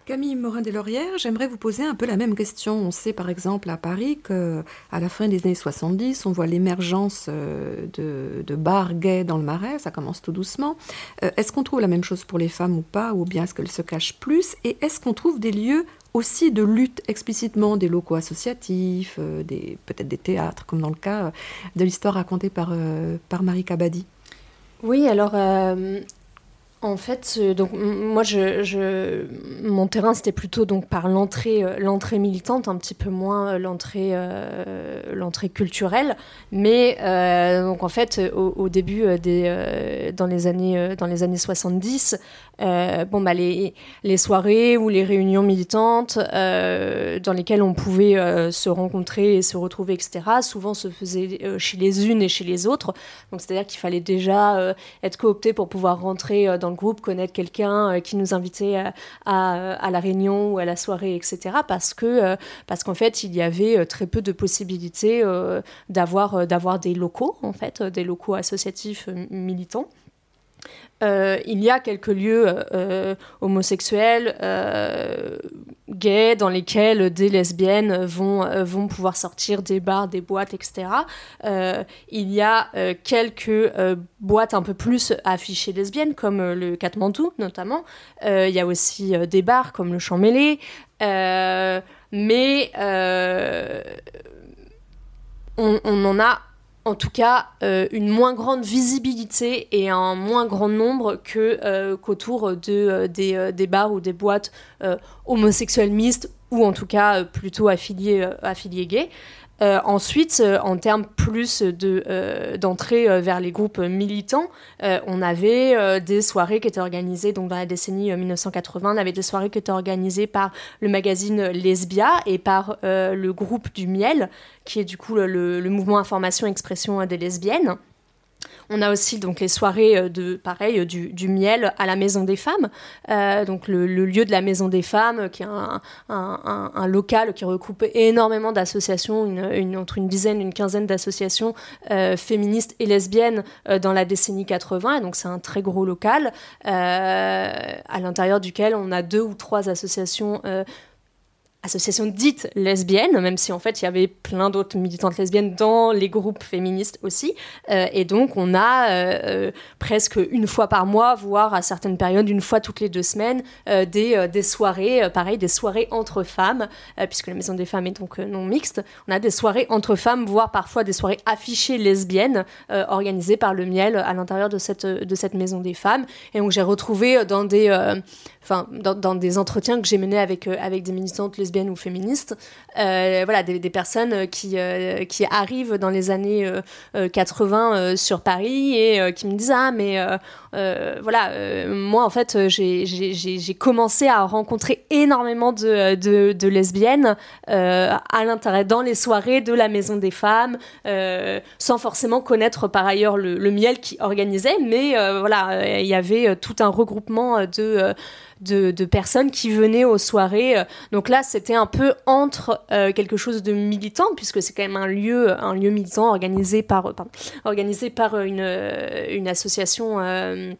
Camille Morin-des-Laurières, j'aimerais vous poser un peu la même question. On sait par exemple à Paris qu'à la fin des années 70, on voit l'émergence euh, de, bars gays dans le marais, ça commence tout doucement. Euh, est-ce qu'on trouve la même chose pour les femmes ou pas, ou bien est-ce qu'elles se cachent plus? Et est-ce qu'on trouve des lieux aussi de lutte explicitement, des locaux associatifs, euh, peut-être des théâtres, comme dans le cas de l'histoire racontée par, par Marie Cabadi oui, alors en fait, donc moi, je, mon terrain c'était plutôt donc par l'entrée, euh, l'entrée militante, un petit peu moins euh, l'entrée, euh, l'entrée culturelle. Mais donc en fait, au, début des, dans les années, dans les années 70, bon bah les, les soirées ou les réunions militantes dans lesquelles on pouvait se rencontrer et se retrouver, etc. Souvent se faisaient chez les unes et chez les autres. Donc c'est-à-dire qu'il fallait déjà être coopté pour pouvoir rentrer dans le groupe, connaître quelqu'un euh, qui nous invitait à, à, la réunion ou à la soirée, etc. Parce que euh, parce qu'en fait, il y avait euh, très peu de possibilités d'avoir d'avoir des locaux, en fait, des locaux associatifs militants. Euh, il y a quelques lieux euh, homosexuels, euh, gays, dans lesquels des lesbiennes vont, vont pouvoir sortir des bars, des boîtes, etc. il y a quelques boîtes un peu plus affichées lesbiennes, comme le Katmandou notamment. il y a aussi des bars comme le Champ Mêlé. mais on en a en tout cas euh, une moins grande visibilité et un moins grand nombre euh, qu'autour euh, des, des, bars ou des boîtes homosexuelles mixtes ou en tout cas plutôt affiliés affiliés gays. Euh, ensuite, euh, en termes plus euh, d'entrée vers les groupes militants, on avait des soirées qui étaient organisées, donc dans la décennie 1980, on avait des soirées qui étaient organisées par le magazine Lesbia et par le groupe du Miel, qui est du coup le, le mouvement Information Expression des lesbiennes. On a aussi donc les soirées euh, de pareil du, miel à la Maison des Femmes, euh, donc le, lieu de la Maison des Femmes, qui est un, local qui recoupe énormément d'associations, entre une dizaine, une quinzaine d'associations euh, féministes et lesbiennes dans la décennie 80. Et donc c'est un très gros local à l'intérieur duquel on a deux ou trois associations association dite lesbienne, même si en fait il y avait plein d'autres militantes lesbiennes dans les groupes féministes aussi. Euh, et donc on a euh, euh, presque une fois par mois, voire à certaines périodes une fois toutes les deux semaines, des, des soirées, pareil, des soirées entre femmes, puisque la maison des femmes est donc non mixte. On a des soirées entre femmes, voire parfois des soirées affichées lesbiennes, organisées par le miel à l'intérieur de cette, de cette maison des femmes. Et donc j'ai retrouvé dans des enfin, dans, des entretiens que j'ai menés avec, euh, avec des militantes lesbiennes ou féministes, euh, voilà, des, personnes qui, euh, qui arrivent dans les années 80 sur Paris et qui me disent Ah, mais voilà, moi en fait, j'ai commencé à rencontrer énormément de, de, lesbiennes à l'intérieur, dans les soirées de la Maison des Femmes, sans forcément connaître par ailleurs le, le miel qui organisait, mais voilà, il y avait tout un regroupement de de, personnes qui venaient aux soirées. Donc là, c'était un peu entre euh, quelque chose de militant, puisque c'est quand même un lieu, un lieu militant organisé par, organisé par une, une association. Euh,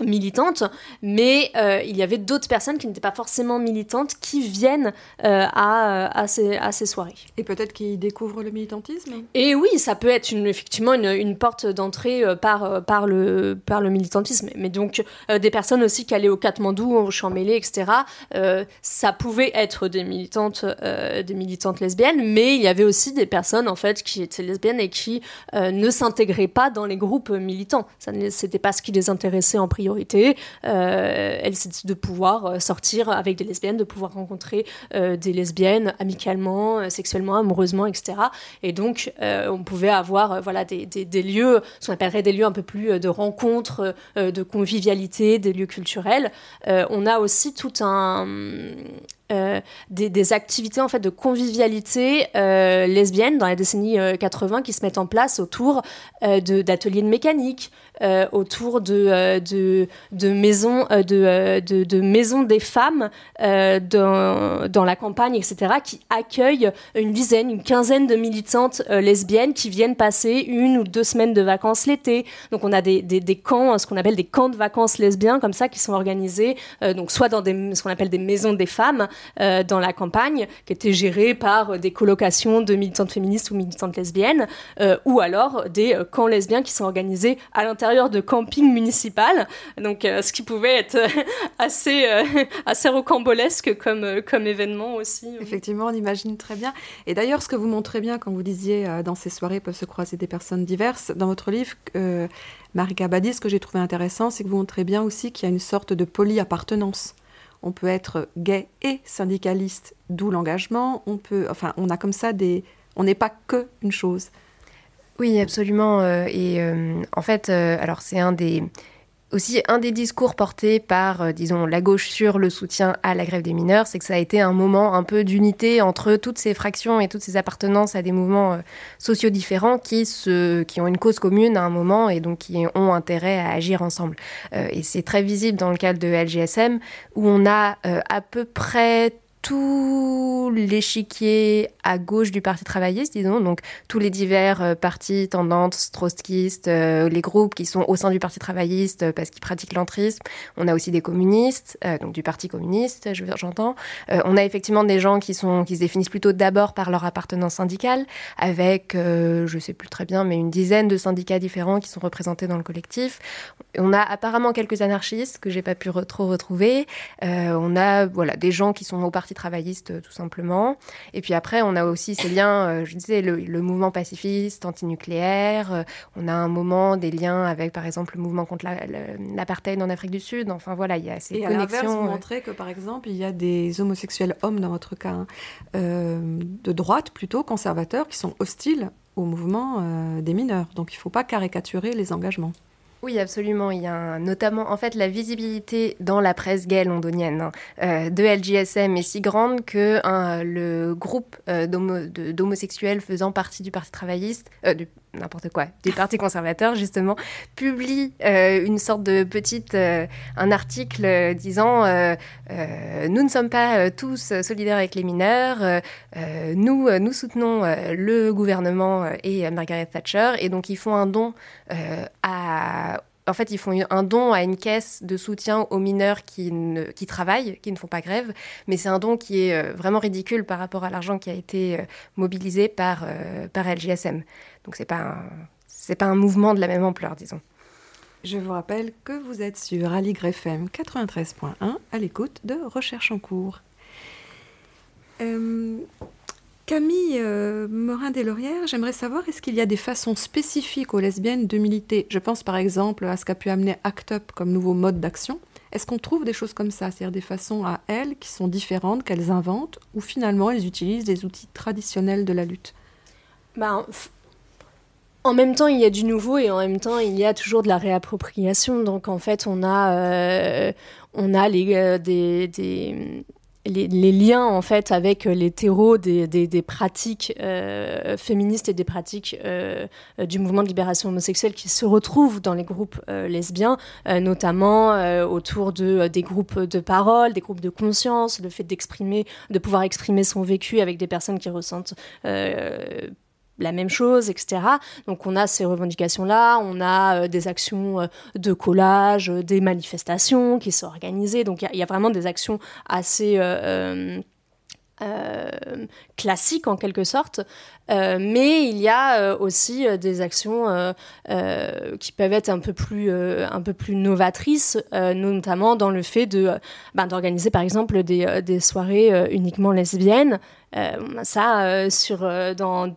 militante, mais euh, il y avait d'autres personnes qui n'étaient pas forcément militantes qui viennent euh, à, à, ces, à, ces, soirées. Et peut-être qu'ils découvrent le militantisme Et oui, ça peut être une, effectivement une, une porte d'entrée euh, par, par, le, par le militantisme. Mais donc, des personnes aussi qui allaient au Katmandou, au Champ-Mêlé, etc., ça pouvait être des militantes, des militantes lesbiennes, mais il y avait aussi des personnes, en fait, qui étaient lesbiennes et qui ne s'intégraient pas dans les groupes militants. Ça n'était pas ce qui les intéressait en priorité Euh, elle, de pouvoir euh, sortir avec des lesbiennes, de pouvoir rencontrer euh, des lesbiennes amicalement, sexuellement, amoureusement, etc. Et donc, on pouvait avoir voilà, des, des, lieux, ce qu'on appellerait des lieux un peu plus de rencontres, de convivialité, des lieux culturels. on a aussi tout un, des, des, activités en fait de convivialité euh, lesbienne dans les décennies 80 qui se mettent en place autour d'ateliers de, mécanique, euh, autour de, euh, de, de, maisons, euh, de, de, maisons des femmes dans, dans, la campagne, etc., qui accueillent une dizaine, une quinzaine de militantes lesbiennes qui viennent passer une ou deux semaines de vacances l'été. Donc on a des, des, des, camps, ce qu'on appelle des camps de vacances lesbiens, comme ça, qui sont organisés, donc soit dans des, ce qu'on appelle des maisons des femmes dans la campagne, qui étaient gérées par des colocations de militantes féministes ou militantes lesbiennes, ou alors des camps lesbiens qui sont organisés à l'intérieur de camping municipal, donc euh, ce qui pouvait être euh, assez, euh, assez rocambolesque comme, comme événement aussi. Effectivement, on imagine très bien. Et d'ailleurs, ce que vous montrez bien quand vous disiez dans ces soirées peuvent se croiser des personnes diverses, dans votre livre, Marika Badi, ce que j'ai trouvé intéressant, c'est que vous montrez bien aussi qu'il y a une sorte de polyappartenance. On peut être gay et syndicaliste, d'où l'engagement. On peut, enfin, on a comme ça des, on n'est pas que une chose. Oui, absolument. Euh, et euh, en fait, euh, alors c'est un des aussi un des discours portés par, disons, la gauche sur le soutien à la grève des mineurs, c'est que ça a été un moment un peu d'unité entre toutes ces fractions et toutes ces appartenances à des mouvements sociaux différents qui, se, qui ont une cause commune à un moment et donc qui ont intérêt à agir ensemble. et c'est très visible dans le cadre de LGSM où on a à peu près tout l'échiquier à gauche du Parti travailliste, disons, donc tous les divers euh, partis tendances, trotskistes, euh, les groupes qui sont au sein du Parti travailliste euh, parce qu'ils pratiquent l'entrisme. On a aussi des communistes, donc du Parti communiste, j'entends. on a effectivement des gens qui, sont, qui se définissent plutôt d'abord par leur appartenance syndicale, avec, je sais plus très bien, mais une dizaine de syndicats différents qui sont représentés dans le collectif. On a apparemment quelques anarchistes que j'ai pas pu trop retrouver. on a voilà, des gens qui sont au Parti travailliste, euh, tout simplement. Et puis après, on a aussi ces liens, euh, je disais, le, mouvement pacifiste, antinucléaire. Euh, on a un moment des liens avec, par exemple, le mouvement contre l'apartheid en Afrique du Sud. Enfin voilà, il y a ces Et connexions. À vous montrez que, par exemple, il y a des homosexuels hommes, dans votre cas, hein, de droite plutôt, conservateurs, qui sont hostiles au mouvement des mineurs. Donc il ne faut pas caricaturer les engagements. Oui, absolument. Il y a notamment, en fait, la visibilité dans la presse gay londonienne hein, euh, de LGSM est si grande que hein, le groupe euh, d'homosexuels faisant partie du Parti travailliste, euh, n'importe quoi, du Parti conservateur, justement, publie euh, une sorte de petite, euh, un article euh, disant Nous ne sommes pas tous solidaires avec les mineurs, nous, nous soutenons le gouvernement et Margaret Thatcher, et donc ils font un don à en fait, ils font un don à une caisse de soutien aux mineurs qui, ne, qui travaillent, qui ne font pas grève, mais c'est un don qui est euh, vraiment ridicule par rapport à l'argent qui a été euh, mobilisé par, euh, LGSM. Donc c'est pas pas un mouvement de la même ampleur, disons. Je vous rappelle que vous êtes sur Aligre FM 93.1 à l'écoute de Recherche en cours. Camille euh, Morin-Deslaurières, j'aimerais savoir, est-ce qu'il y a des façons spécifiques aux lesbiennes de militer? Je pense par exemple à ce qu'a pu amener ACT UP comme nouveau mode d'action. Est-ce qu'on trouve des choses comme ça, c'est-à-dire des façons à elles qui sont différentes, qu'elles inventent, ou finalement elles utilisent des outils traditionnels de la lutte? Ben, en même temps, il y a du nouveau et en même temps, il y a toujours de la réappropriation. Donc, en fait, on a, euh, on a euh, des, les, liens en fait avec les terreaux des, des, pratiques euh, féministes et des pratiques euh, du mouvement de libération homosexuelle qui se retrouvent dans les groupes euh, lesbiens, notamment autour de, des groupes de parole, des groupes de conscience, le fait d'exprimer, de pouvoir exprimer son vécu avec des personnes qui ressentent la même chose, etc. Donc on a ces revendications-là, on a euh, des actions euh, de collage, euh, des manifestations qui sont organisées. Donc il y, a vraiment des actions assez classiques en quelque sorte. mais il y a aussi des actions qui peuvent être un peu plus, un peu plus novatrices, notamment dans le fait de ben, d'organiser par exemple des, des soirées uniquement lesbiennes. ça, sur, dans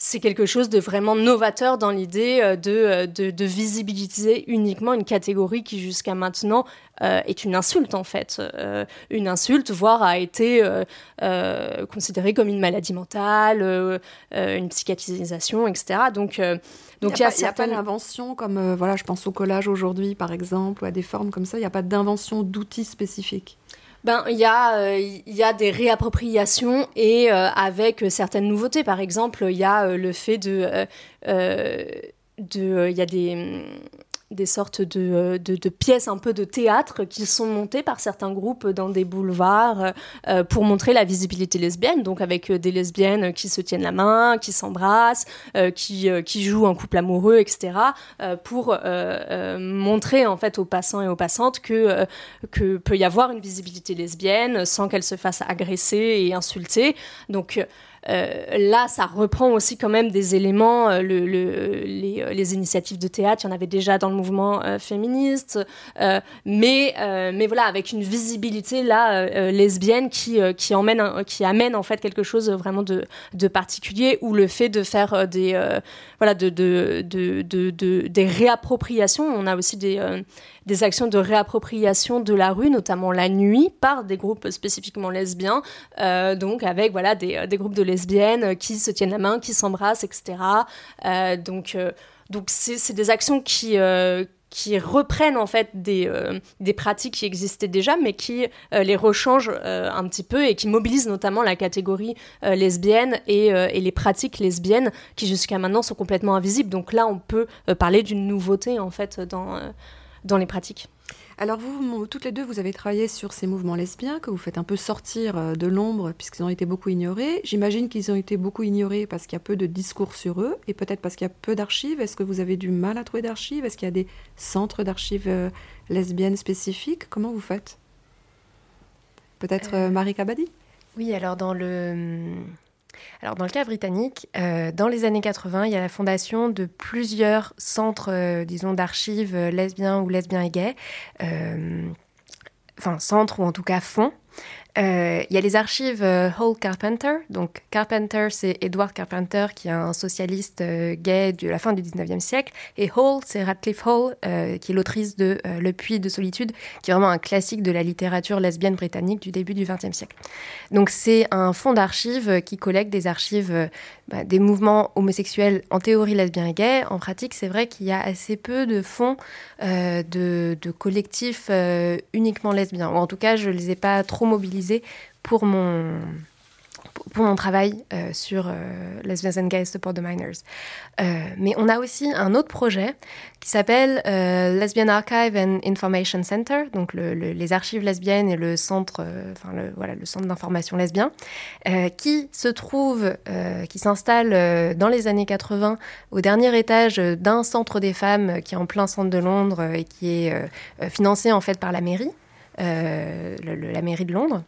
c'est quelque chose de vraiment novateur dans l'idée euh, euh, de, de, visibiliser uniquement une catégorie qui jusqu'à maintenant euh, est une insulte en fait, une insulte, voire a été considérée comme une maladie mentale, une psychiatrisation, etc. Donc donc il n'y a, pas d'invention comme, voilà, je pense au collage aujourd'hui par exemple, ou à des formes comme ça, il n'y a pas d'invention d'outils spécifiques ben, il y, a, il y a des réappropriations et avec certaines nouveautés. Par exemple, il y a le fait de il y a des des sortes euh, de, de, pièces un peu de théâtre qui sont montées par certains groupes dans des boulevards euh, euh, pour montrer la visibilité lesbienne, donc avec des lesbiennes qui se tiennent la main, qui s'embrassent, qui, qui jouent un couple amoureux, etc., pour montrer en fait aux passants et aux passantes que, que peut y avoir une visibilité lesbienne sans qu'elle se fasse agresser et insulter. Donc là, ça reprend aussi quand même des éléments, euh, euh, les, initiatives de théâtre, il y en avait déjà dans le mouvement féministe, mais, mais voilà, avec une visibilité là lesbienne qui, qui, emmène, qui amène en fait quelque chose vraiment de, de particulier, ou le fait de faire des, voilà, de, de, de, des réappropriations. On a aussi des des actions de réappropriation de la rue, notamment la nuit, par des groupes spécifiquement lesbiens, euh, donc avec voilà des, euh, des, groupes de lesbiennes qui se tiennent la main, qui s'embrassent, etc. Euh, donc donc c'est des actions qui qui reprennent en fait des, des pratiques qui existaient déjà, mais qui les rechangent un petit peu et qui mobilisent notamment la catégorie lesbienne et, et, les pratiques lesbiennes qui jusqu'à maintenant sont complètement invisibles. Donc là, on peut parler d'une nouveauté en fait dans, dans les pratiques. Alors vous, toutes les deux, vous avez travaillé sur ces mouvements lesbiens que vous faites un peu sortir euh, de l'ombre puisqu'ils ont été beaucoup ignorés. J'imagine qu'ils ont été beaucoup ignorés parce qu'il y a peu de discours sur eux et peut-être parce qu'il y a peu d'archives. Est-ce que vous avez du mal à trouver d'archives? Est-ce qu'il y a des centres d'archives euh, lesbiennes spécifiques? Comment vous faites? Peut-être euh, Marie Kabadi? Oui, alors dans le alors, dans le cas britannique, euh, dans les années 80, il y a la fondation de plusieurs centres, euh, disons, d'archives euh, lesbiens ou lesbiens et gays. enfin, centres ou en tout cas fonds euh, il y a les archives euh, Hall Carpenter. Donc Carpenter, c'est Edward Carpenter, qui est un socialiste euh, gay de la fin du 19e siècle. Et Hall, c'est Radcliffe Hall, qui est l'autrice de Le Puits de solitude, qui est vraiment un classique de la littérature lesbienne britannique du début du 20e siècle. Donc c'est un fonds d'archives qui collecte des archives bah, des mouvements homosexuels en théorie lesbiens et gays. En pratique, c'est vrai qu'il y a assez peu de fonds de, de, collectifs uniquement lesbiens. Ou en tout cas, je ne les ai pas trop mobilisés pour mon, pour mon travail euh, sur euh, Lesbians and Gays Support the Minors. Euh, mais on a aussi un autre projet qui s'appelle Lesbian Archive and Information Center, donc les archives lesbiennes et le centre, enfin le, voilà, le centre d'information lesbien, qui se trouve, qui s'installe dans les années 80 au dernier étage d'un centre des femmes qui est en plein centre de Londres et qui est financé en fait par la mairie, la mairie de Londres.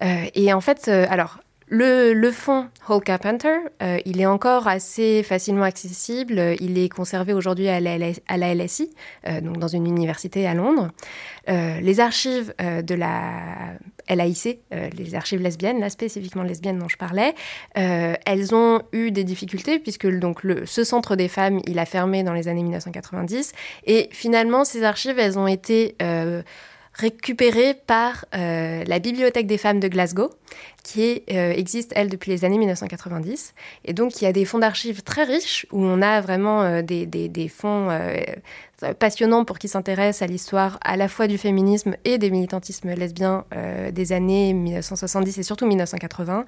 et en fait, alors le, fonds Hall Carpenter, euh, il est encore assez facilement accessible. Il est conservé aujourd'hui à, la, LSI, euh, donc dans une université à Londres. Euh, les archives de la LAIC, les archives lesbiennes, là spécifiquement lesbiennes dont je parlais, elles ont eu des difficultés puisque donc ce centre des femmes, il a fermé dans les années 1990. Et finalement, ces archives, elles ont été récupérées par la Bibliothèque des femmes de Glasgow qui euh, existe, elle, depuis les années 1990. Et donc, il y a des fonds d'archives très riches où on a vraiment euh, des, fonds euh, passionnants pour qui s'intéressent à l'histoire à la fois du féminisme et des militantismes lesbiens des années 1970 et surtout 1980.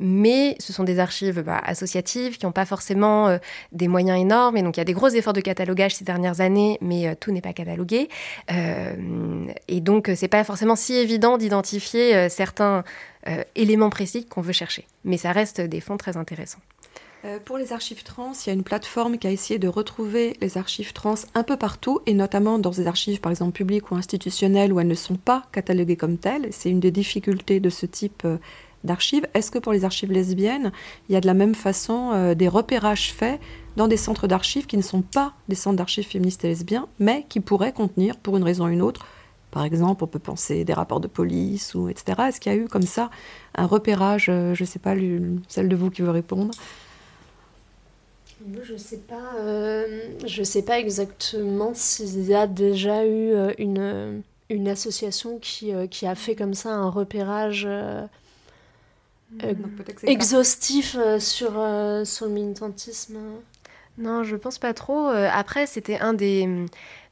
mais ce sont des archives bah, associatives qui n'ont pas forcément des moyens énormes. Et donc, il y a des gros efforts de catalogage ces dernières années, mais tout n'est pas catalogué. et donc, c'est pas forcément si évident d'identifier certains euh, éléments précis qu'on veut chercher. Mais ça reste des fonds très intéressants. Euh, pour les archives trans, il y a une plateforme qui a essayé de retrouver les archives trans un peu partout, et notamment dans des archives, par exemple, publiques ou institutionnelles, où elles ne sont pas cataloguées comme telles. C'est une des difficultés de ce type euh, d'archives. Est-ce que pour les archives lesbiennes, il y a de la même façon des repérages faits dans des centres d'archives qui ne sont pas des centres d'archives féministes et lesbiens, mais qui pourraient contenir, pour une raison ou une autre, par exemple, on peut penser des rapports de police ou etc. Est-ce qu'il y a eu comme ça un repérage euh, Je ne sais pas, celle de vous qui veut répondre? je ne sais pas. Euh, je sais pas exactement s'il y a déjà eu euh, une, une association qui, qui a fait comme ça un repérage exhaustif sur, sur le militantisme. Non, je pense pas trop. Après, c'était un des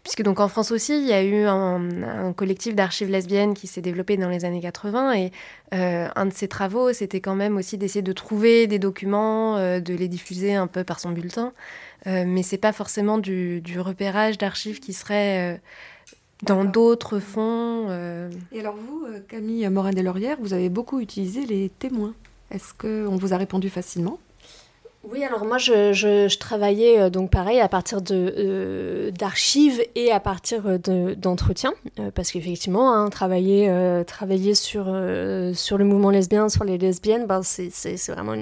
Puisque donc en France aussi, il y a eu un, collectif d'archives lesbiennes qui s'est développé dans les années 80 et euh, un de ses travaux, c'était quand même aussi d'essayer de trouver des documents, euh, de les diffuser un peu par son bulletin. Euh, mais c'est pas forcément du, repérage d'archives qui serait dans d'autres fonds. Et alors vous, Camille Morin-des-Laurières, vous avez beaucoup utilisé les témoins. Est-ce qu'on vous a répondu facilement? Oui, alors moi je, travaillais euh, donc pareil à partir de euh, d'archives et à partir d'entretiens euh, parce qu'effectivement hein, travailler sur le mouvement lesbien, sur les lesbiennes, ben c'est vraiment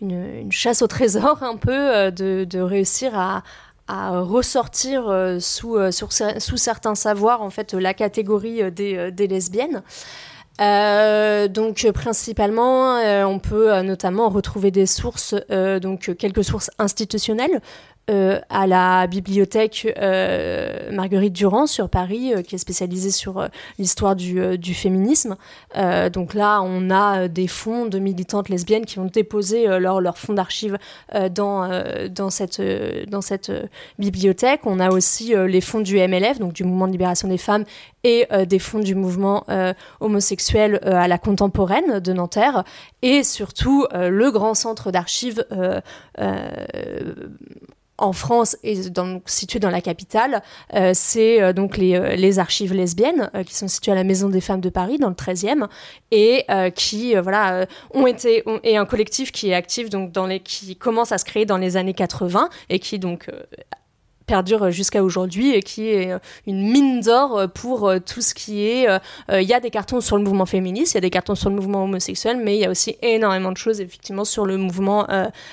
une, chasse au trésor un peu de, de réussir à, ressortir sous, certains savoirs en fait la catégorie des lesbiennes. Euh, donc principalement, euh, on peut euh, notamment retrouver des sources, donc quelques sources institutionnelles, euh, à la bibliothèque euh, Marguerite Durand sur Paris, euh, qui est spécialisée sur l'histoire du, du, féminisme. donc là, on a des fonds de militantes lesbiennes qui ont déposé leur, leur fonds d'archives dans, dans cette, dans cette bibliothèque. On a aussi les fonds du MLF, donc du Mouvement de libération des femmes, et des fonds du mouvement homosexuel à la contemporaine de Nanterre, et surtout le grand centre d'archives en France et donc situé dans la capitale, euh, c'est euh, donc les, euh, les, archives lesbiennes qui sont situées à la Maison des Femmes de Paris dans le 13e et qui voilà ont été et un collectif qui est actif donc dans les qui commence à se créer dans les années 80 et qui donc perdure jusqu'à aujourd'hui et qui est euh, une mine d'or euh, pour euh, tout ce qui est. Il y a des cartons sur le mouvement féministe, il y a des cartons sur le mouvement homosexuel, mais il y a aussi énormément de choses effectivement sur le mouvement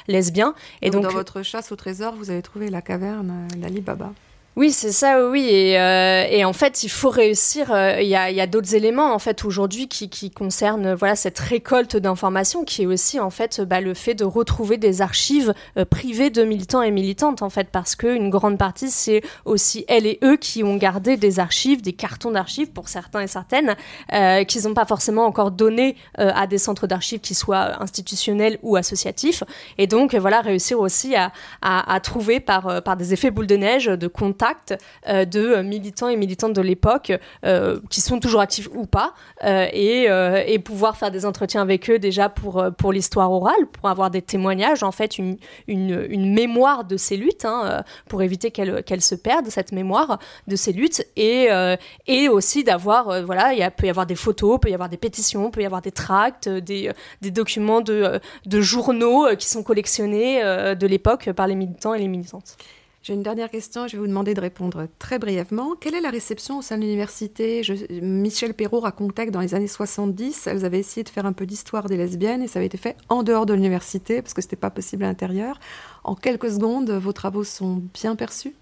lesbien. Et donc, dans votre chasse au trésor, vous avez trouvé la caverne d'Ali Baba. Oui, c'est ça, oui. Et, euh, et, en fait, il faut réussir. Euh, il y a, d'autres éléments en fait aujourd'hui qui, concernent voilà cette récolte d'informations, qui est aussi en fait bah, le fait de retrouver des archives euh, privées de militants et militantes en fait, parce que une grande partie c'est aussi elles et eux qui ont gardé des archives, des cartons d'archives pour certains et certaines, qu'ils n'ont pas forcément encore donné à des centres d'archives qui soient institutionnels ou associatifs. Et donc voilà, réussir aussi à, trouver par par des effets boule de neige de contacts contact de militants et militantes de l'époque qui sont toujours actifs ou pas et, et, pouvoir faire des entretiens avec eux déjà pour, pour l'histoire orale, pour avoir des témoignages, en fait, une, une, mémoire de ces luttes, hein, pour éviter qu'elles qu'elle se perdent, cette mémoire de ces luttes, et, et aussi d'avoir, voilà, il peut y avoir des photos, peut y avoir des pétitions, peut y avoir des tracts, des, des documents de, de journaux qui sont collectionnés de l'époque par les militants et les militantes. J'ai une dernière question, je vais vous demander de répondre très brièvement. Quelle est la réception au sein de l'université? Michel Perrault racontait que dans les années 70, elles avaient essayé de faire un peu d'histoire des lesbiennes et ça avait été fait en dehors de l'université parce que ce n'était pas possible à l'intérieur. En quelques secondes, vos travaux sont bien perçus?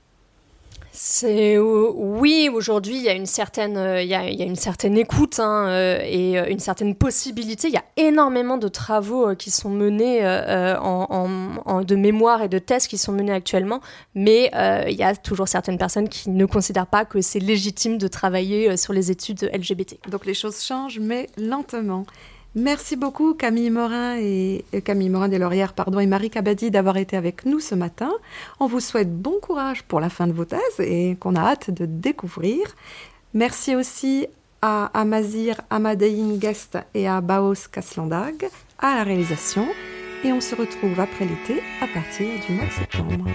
C'est oui, aujourd'hui il y a une certaine, euh, écoute euh, et euh, une certaine possibilité. Il y a énormément de travaux qui sont menés en, en, de mémoire et de thèses qui sont menés actuellement, mais il y a toujours certaines personnes qui ne considèrent pas que c'est légitime de travailler sur les études LGBT. Donc les choses changent, mais lentement. Merci beaucoup Camille Morin et, euh, Camille Morin Delaurières pardon et Marie Cabadi d'avoir été avec nous ce matin. On vous souhaite bon courage pour la fin de vos thèses et qu'on a hâte de découvrir. Merci aussi à Amazir Amadein Guest et à Baos Kaslandag à la réalisation et on se retrouve après l'été à partir du mois de septembre.